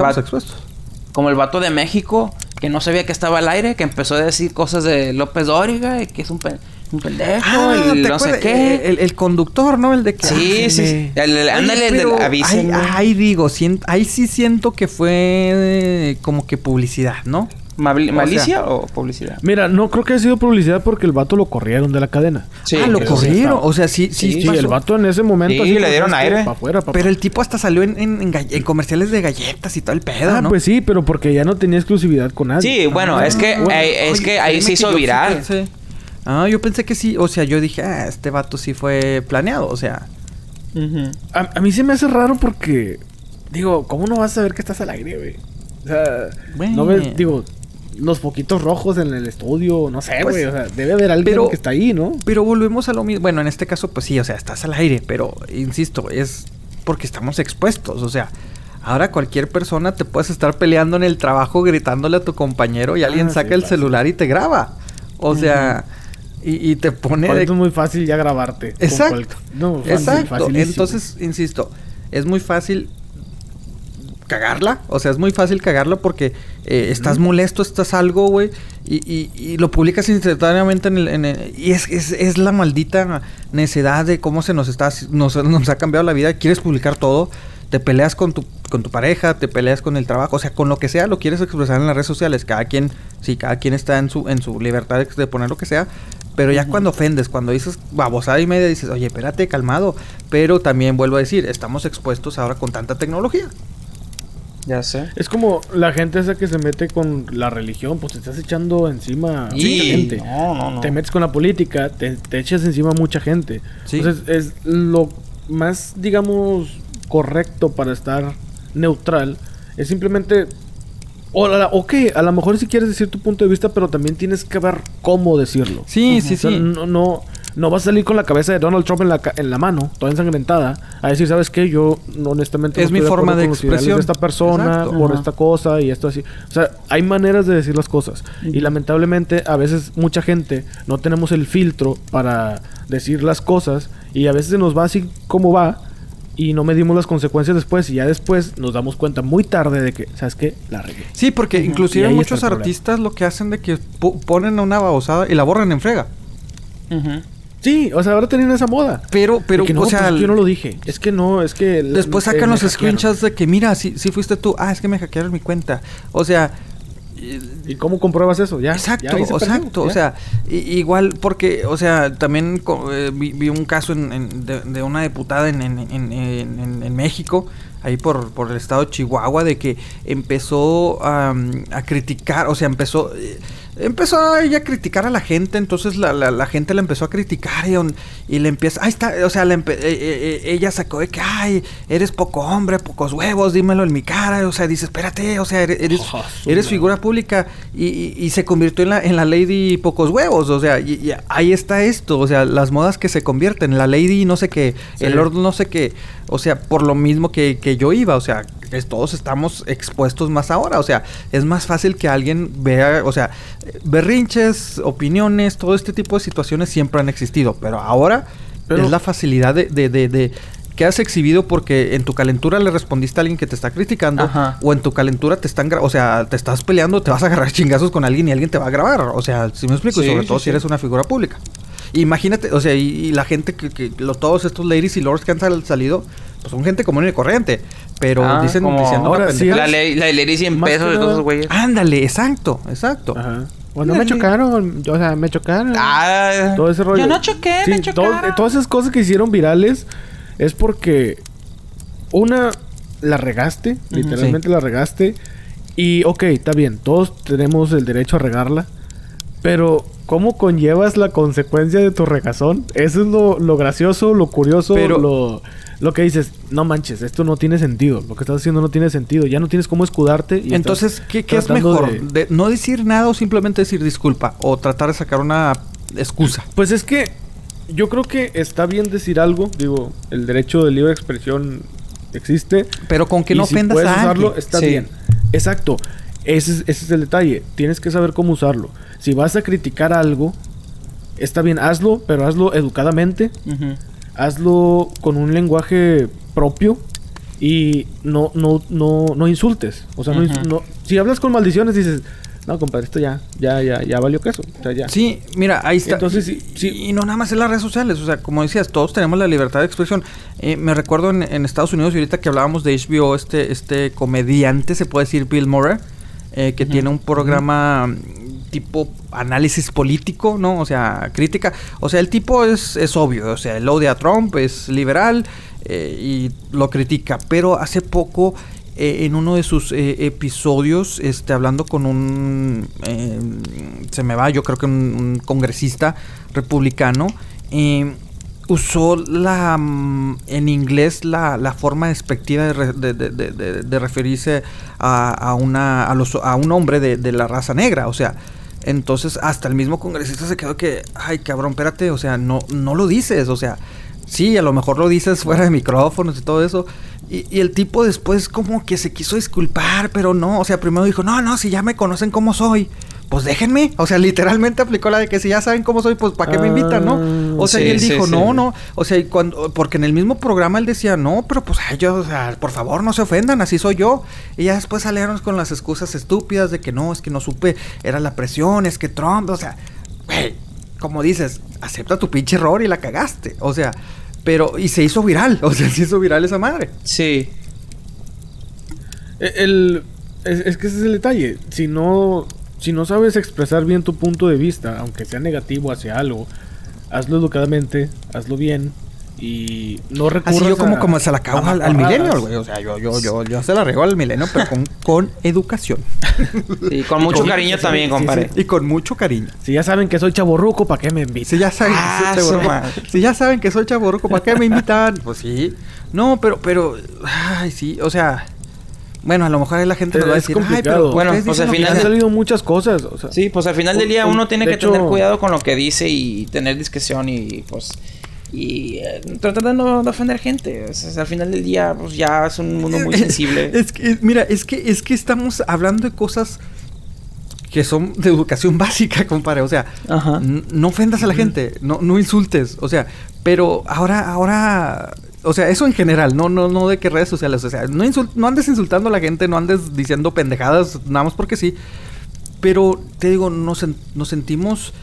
como el vato de México que no sabía que estaba al aire, que empezó a decir cosas de López Dóriga y que es un, pe- un pendejo Ah, y ¿te no sé qué. El, el conductor, ¿no? El de que... Sí, sí, ándale, el del. Ahí, digo, ahí sí siento que fue eh, como que publicidad, ¿no? O ¿Malicia sea- o publicidad? Mira, no creo que haya sido publicidad porque el vato lo corrieron de la cadena. Sí, ah, lo corrieron. O sea, sí, sí, Sí, el vato en ese momento. Sí, le dieron aire. Para afuera, papá. Pero el tipo hasta salió en, en, en galle- en comerciales de galletas y todo el pedo, Ah, ¿no? pues sí, pero porque ya no tenía exclusividad con nadie. Sí, bueno, Ah, es que, bueno. eh, es Oye, que ahí se hizo que yo sí viral. Ah, yo pensé que sí. O sea, yo dije, ah, este vato sí fue planeado. O sea. A, a mí se me hace raro porque. Digo, ¿cómo no vas a saber que estás al aire, güey? O sea, no ves, digo, los poquitos rojos en el estudio, no sé, Pues, güey. o sea, debe haber alguien pero- que está ahí, ¿no? Pero volvemos a lo mismo. Bueno, en este caso, pues sí, o sea, estás al aire, pero insisto, es porque estamos expuestos. O sea, ahora cualquier persona te puedes estar peleando en el trabajo gritándole a tu compañero y alguien Ah, saca sí, el fácil. celular y te graba. O sea, y, y te pone. De- es muy fácil ya grabarte. Exacto. cual- No, fácil, Exacto. Entonces, insisto, es muy fácil cagarla. O sea, es muy fácil cagarla porque eh, estás molesto, estás algo, güey. Y, y- y lo publicas instantáneamente en el... en el- y es, es, es la maldita necedad de cómo se nos está... Nos, nos ha cambiado la vida. Quieres publicar todo. Te peleas con tu, con tu pareja, te peleas con el trabajo. O sea, con lo que sea lo quieres expresar en las redes sociales. Cada quien... Sí, cada quien está en su, en su libertad de, de poner lo que sea. Pero ya cuando ofendes, cuando dices babosada y media, dices, oye, espérate, calmado. Pero también vuelvo a decir, estamos expuestos ahora con tanta tecnología. Ya sé. Es como la gente esa que se mete con la religión, pues te estás echando encima mucha gente. No, no, no. Te metes con la política, te, te echas encima a mucha gente. Sí. Entonces es lo más, digamos, correcto para estar neutral. Es simplemente... O la- ok, a lo mejor si quieres decir tu punto de vista, pero también tienes que ver cómo decirlo. Sí, sí, O sea, sí. no, no, no vas a salir con la cabeza de Donald Trump en la, ca- en la mano, toda ensangrentada, a decir, ¿sabes qué? Yo no, honestamente Es no mi forma de expresión. de esta persona Exacto. por Ajá. esta cosa y esto así. O sea, hay maneras de decir las cosas. Y lamentablemente a veces mucha gente no tenemos el filtro para decir las cosas y a veces se nos va así como va y no medimos las consecuencias después y ya después nos damos cuenta muy tarde de que, ¿sabes qué? La regué. Sí, porque inclusive muchos problema. artistas lo que hacen de que ponen una babosada y la borran en frega. Sí, o sea, ahora tenían esa moda. Pero, pero, De que no, o sea, pues, yo no lo dije. Es que no, es que... el- después sacan los screenshots de que, mira, si, si fuiste tú, ah, es que me hackearon mi cuenta. O sea, ¿Y cómo compruebas eso? Ya. Exacto, ya perdió, exacto. O ya. sea, igual porque, o sea, también eh, vi, vi un caso en- en- de, de una diputada en, México, ahí por, por el estado de Chihuahua, de que empezó a criticar, o sea, empezó... eh, Empezó ella a criticar a la gente, entonces la, la, la gente la empezó a criticar y, y le empieza, ahí está, o sea, empe- eh, eh, ella sacó de que, ay, eres poco hombre, pocos huevos, dímelo en mi cara, o sea, dice, espérate, o sea, eres, eres, su eres figura pública y, y- y se convirtió en la, en la lady pocos huevos, o sea, y, y ahí está esto, o sea, las modas que se convierten, la lady no sé qué, Sí. el lord no sé qué, o sea, por lo mismo que, que yo iba, o sea, es- todos estamos expuestos más ahora, o sea, es más fácil que alguien vea, o sea, berrinches, opiniones, todo este tipo de situaciones siempre han existido, pero ahora Pero- es la facilidad de, de, de, de- que has exhibido porque en tu calentura le respondiste a alguien que te está criticando Ajá. o en tu calentura te están, o sea, te estás peleando, te vas a agarrar [LAUGHS] chingazos con alguien y alguien te va a grabar, o sea, si me explico, y sobre sí, todo sí. si eres una figura pública. Imagínate, o sea, y, y la gente que, que lo- todos estos ladies y lords que han sal- salido, pues son gente común y corriente. Pero Ah, dicen, diciendo ahora sí. La ley, la ley 100 Más que pesos de todos esos güeyes. Ándale, exacto, exacto. Ajá. Bueno, me chocaron. O sea, me chocaron. Ah, todo ese rollo. Yo no choqué, Sí, me chocaron. todas esas cosas que hicieron virales es porque una la regaste, literalmente la regaste y ok, está bien, todos tenemos el derecho a regarla, pero ¿cómo conllevas la consecuencia de tu regazón? Eso es lo, lo gracioso, lo curioso, Pero- lo, lo que dices, no manches, esto no tiene sentido, lo que estás haciendo no tiene sentido, ya no tienes cómo escudarte. Y Entonces, ¿qué, qué es mejor? de- De no decir nada o simplemente decir disculpa? O tratar de sacar una excusa. Pues es que yo creo que está bien decir algo. Digo, el derecho de libre expresión existe. Pero con que y no si ofendas puedes a usarlo, alguien. está Sí. bien. Exacto. Ese es, ese es el detalle. Tienes que saber cómo usarlo. Si vas a criticar algo, está bien, hazlo, pero hazlo educadamente. Hazlo con un lenguaje propio. Y no, no, no, no insultes. O sea, no ins- Ujú. no- si hablas con maldiciones, dices, no, compadre, esto ya, ya, ya, ya valió queso. O sea, ya. Sí, mira, ahí está. Entonces, y, sí, sí. y no nada más en las redes sociales. O sea, como decías, todos tenemos la libertad de expresión. Eh, me recuerdo en, en Estados Unidos, y ahorita que hablábamos de HBO, este, este comediante, se puede decir Bill Murray, eh, que tiene un programa mm, tipo análisis político, ¿no? O sea, crítica. O sea, el tipo es, es obvio. O sea, él odia a Trump, es liberal eh, y lo critica. Pero hace poco eh, en uno de sus eh, episodios, este, hablando con un, eh, se me va, yo creo que un, un congresista republicano, eh, usó la, mm, en inglés la, la forma despectiva de, de- de- de- referirse a, a una, a, los, a un hombre de, de la raza negra, o sea, entonces hasta el mismo congresista se quedó que, ay cabrón, espérate, o sea, no, no lo dices, o sea, sí, a lo mejor lo dices fuera de micrófonos y todo eso. Y, y el tipo después como que se quiso disculpar, pero no, o sea, primero dijo, no, no, si ya me conocen como soy, pues déjenme. O sea, literalmente aplicó la de que si ya saben cómo soy, pues ¿para qué me invitan, no? O sea, Sí, y él sí, dijo, sí. no, no. O sea, y cuando, porque en el mismo programa él decía, no, pero pues ay, yo, o sea, por favor, no se ofendan, así soy yo. Y ya después salieron con las excusas estúpidas de que no, es que no supe, era la presión, es que Trump, o sea, güey, como dices, acepta tu pinche error y la cagaste. O sea, pero, y se hizo viral, [LAUGHS] o sea, se hizo viral esa madre. Sí. Eh, El, es, es que ese es el detalle. Si no, si no sabes expresar bien tu punto de vista, aunque sea negativo hacia algo, hazlo educadamente, hazlo bien y no recurras Así yo como, a- como se la cago al, milenio, güey. O sea, yo, yo, yo, yo se la rego al milenio, pero con, [LAUGHS] con educación. Sí, con mucho con- cariño sí, también, sí, compadre. Y con mucho cariño. Si ya saben que soy chaborruco, ¿para qué me invitan? Si ya saben Ah, que soy madre. si ya saben que soy chaborruco, ¿para qué me invitan? [LAUGHS] Pues sí. No, pero, pero, ay, sí, o sea, bueno, a lo mejor ahí la gente nos va a decir, ay, pero Bueno, pues, al lo Han final hacen". salido muchas cosas. O sea, Sí, pues al final del día Un- uno tiene que hecho- tener cuidado con lo que dice y tener discreción y pues y eh, tratar de no de ofender gente. O sea, al final del día pues ya es un mundo muy [LAUGHS] sensible. Es que, mira, es que, es que estamos hablando de cosas que son de educación [LAUGHS] básica, compadre. O sea, Ajá. no ofendas a la gente, no, no insultes. O sea, pero ahora, ahora, o sea, eso en general, no, no, no de qué redes sociales. O sea, no, no andes insultando a la gente, no andes diciendo pendejadas, nada más porque sí. Pero te digo, nos, nos sentimos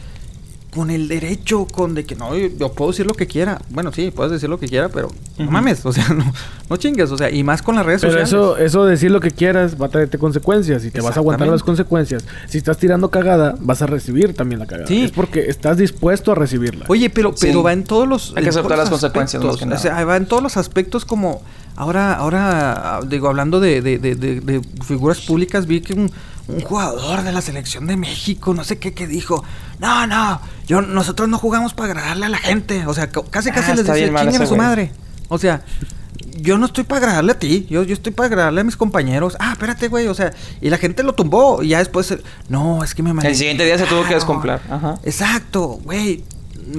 con el derecho, con de que no, yo, yo puedo decir lo que quiera. Bueno, sí, puedes decir lo que quiera, pero no mames, o sea, [LAUGHS] no, no chingues, o sea, y más con las redes Pero sociales. eso, eso decir lo que quieras va a traerte consecuencias y te vas a aguantar las consecuencias. Si estás tirando cagada, vas a recibir también la cagada. Sí. Es porque estás dispuesto a recibirla. Oye, pero, Sí. pero va en todos los. Hay que aceptar las consecuencias, más que nada. O sea, va en todos los aspectos como. Ahora, ahora, ah, digo, hablando de, de, de, de- de figuras públicas, vi que un, un jugador de la selección de México, no sé qué, que dijo, no, no, yo, nosotros no jugamos para agradarle a la gente. O sea, ca- casi casi Ah, les mal chinguen a su güey". madre. O sea, yo no estoy para agradarle a ti, yo, yo estoy para agradarle a mis compañeros. Ah, espérate, güey, o sea, y la gente lo tumbó y ya después, eh, no, es que me El siguiente día se tuvo que malinterpretaron". descomplar. Ajá. Exacto, güey.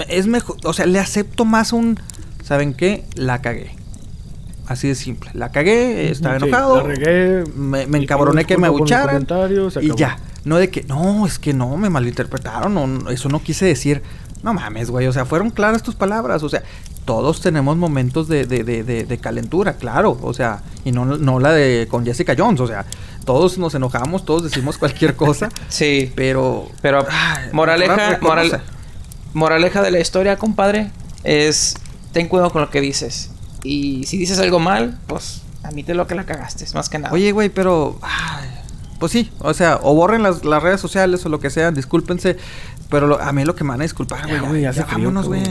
Es mejor, o sea, le acepto más un, ¿saben qué? La cagué. Así de simple. La cagué, estaba Sí, enojado. la regué, me, encabroné que me abucharan. Y ya. No de que, no, es que no, me malinterpretaron. No, no, eso no quise decir. No mames, güey. O sea, fueron claras tus palabras. O sea, todos tenemos momentos de, de, de, de, de calentura, claro. O sea, y no, no la de con Jessica Jones. O sea, todos nos enojamos, todos decimos cualquier cosa. [LAUGHS] Sí. Pero. Pero ay, moraleja, moral, moraleja de la historia, compadre, es ten cuidado con lo que dices. Y si dices algo mal, pues admite lo que la cagaste, más que nada. Oye, güey, pero. ay, pues sí, o sea, o borren las, las redes sociales o lo que sea, discúlpense. Pero lo- a mí lo que me van a disculpar, Ya, güey. güey, Ya, vámonos, güey.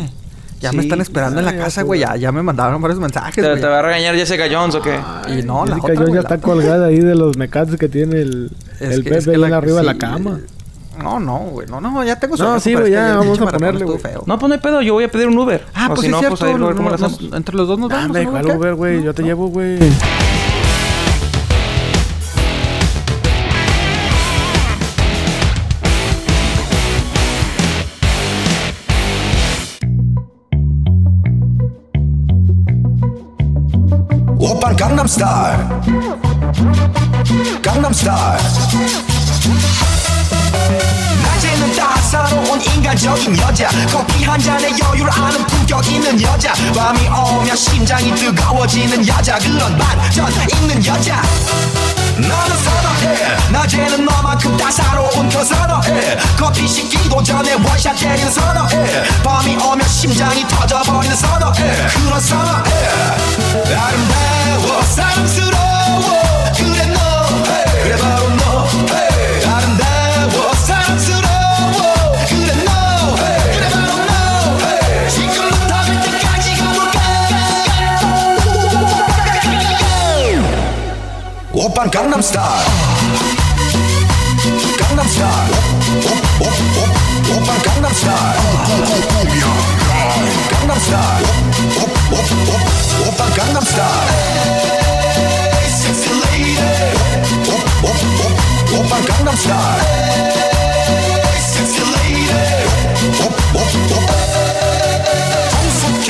Ya Sí, me están esperando en la casa, güey. ya. Ya, ya me mandaron varios mensajes, ¿Te, güey. te va a regañar Jessica Jones o qué? Y no, la Jessica otra, Jones ya la está colgada ahí de los mecates que tiene el, Es el que- Pepe es que ahí la- arriba de la cama. No, no, güey. No, no, ya tengo su No, sí, güey, ya vamos a ponerle, güey. No, pues no hay pedo, yo voy a pedir un Uber. Ah, o pues si no, cierto, pues ahí no, cómo no, entre los dos nos ah, vamos. Dame, Uber, güey? yo te llevo, güey. Opa, Gangnam Style. Gangnam Style. 사로운 인간적인 여자. 커피 한 잔에 여유를 아는 품격 있는 여자. 밤이 오면 심장이 뜨거워지는 여자. 그런 반전 있는 여자. 나는 선어해. 낮에는 너만큼 따사로운 그 선어해. 커피 식기도 전에 원샷 때리는 선어해. 밤이 오면 심장이 터져버리는 선어해. 그런 선어해. 아름다워 사랑스러워. 그래 너 그래 바로 너 아름 오빤 강남스타일 강남스타일 오, 오, 오, 오빤 강남스타일 강남스타일 오, 오, 오, 오빤 강남스타일 Sexy lady 오, 오, 오, 오빤 강남스타일 Sexy lady 오, 오, 오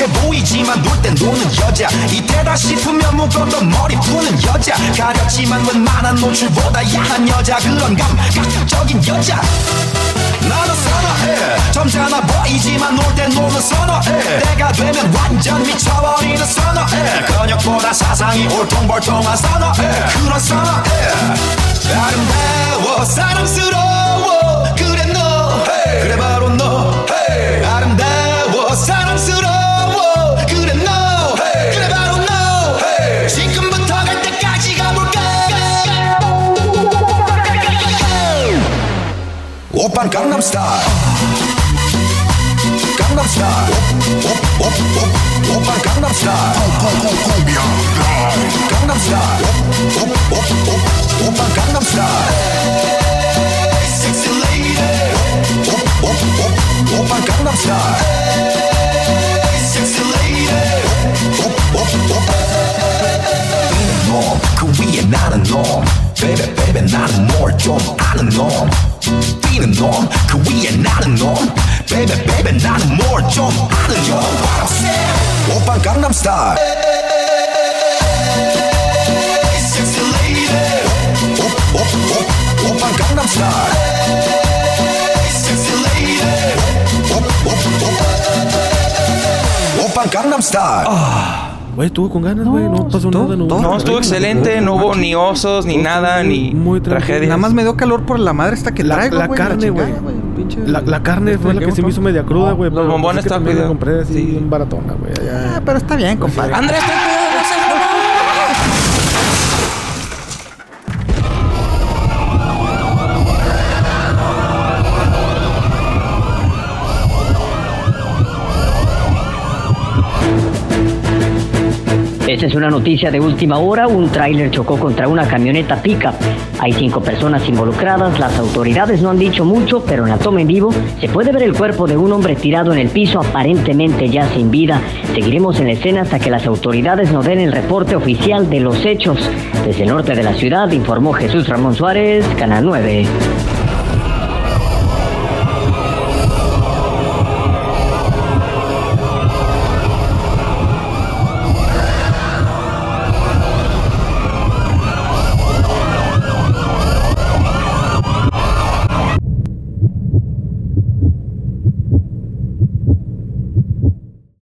성숙해 보이지만 놀 땐 노는 여자. 이때다 싶으면 묶었던 머리 푸는 여자. 가렸지만 웬만한 노출보다 야한 여자. 그런 감각적인 여자. 나는 선어해. 점잖아 보이지만 놀 땐 노는 선어해. 때가 되면 완전 미쳐버리는 선어해. 근육보다 사상이 올통벌통한 선어해. 그런 선어해. 아름다워 사랑스러워. 그래 너. 그래 바로 너. 아름다워 사랑스러워 오빤 강남 Star. Opa Gangnam Style. Opa Gangnam Style. Ah. Güey, estuvo con ganas, güey. No, no, pasó nada. No, no estuvo excelente. No hubo ni osos, ni nada, ni muy tragedia. Nada más me dio calor por la madre hasta que la, traigo, La wey, carne, güey pinche- La, la carne fue la que se me hizo media cruda, güey. Los pero bombones es que están también la compré así Sí. en baratona, güey. Ah, pero está bien, compadre. Andrés, Es una noticia de última hora. Un tráiler chocó contra una camioneta pica. Hay cinco personas involucradas. Las autoridades no han dicho mucho, pero en la toma en vivo se puede ver el cuerpo de un hombre tirado en el piso, aparentemente ya sin vida. Seguiremos en la escena hasta que las autoridades nos den el reporte oficial de los hechos. Desde el norte de la ciudad informó Jesús Ramón Suárez, Canal 9.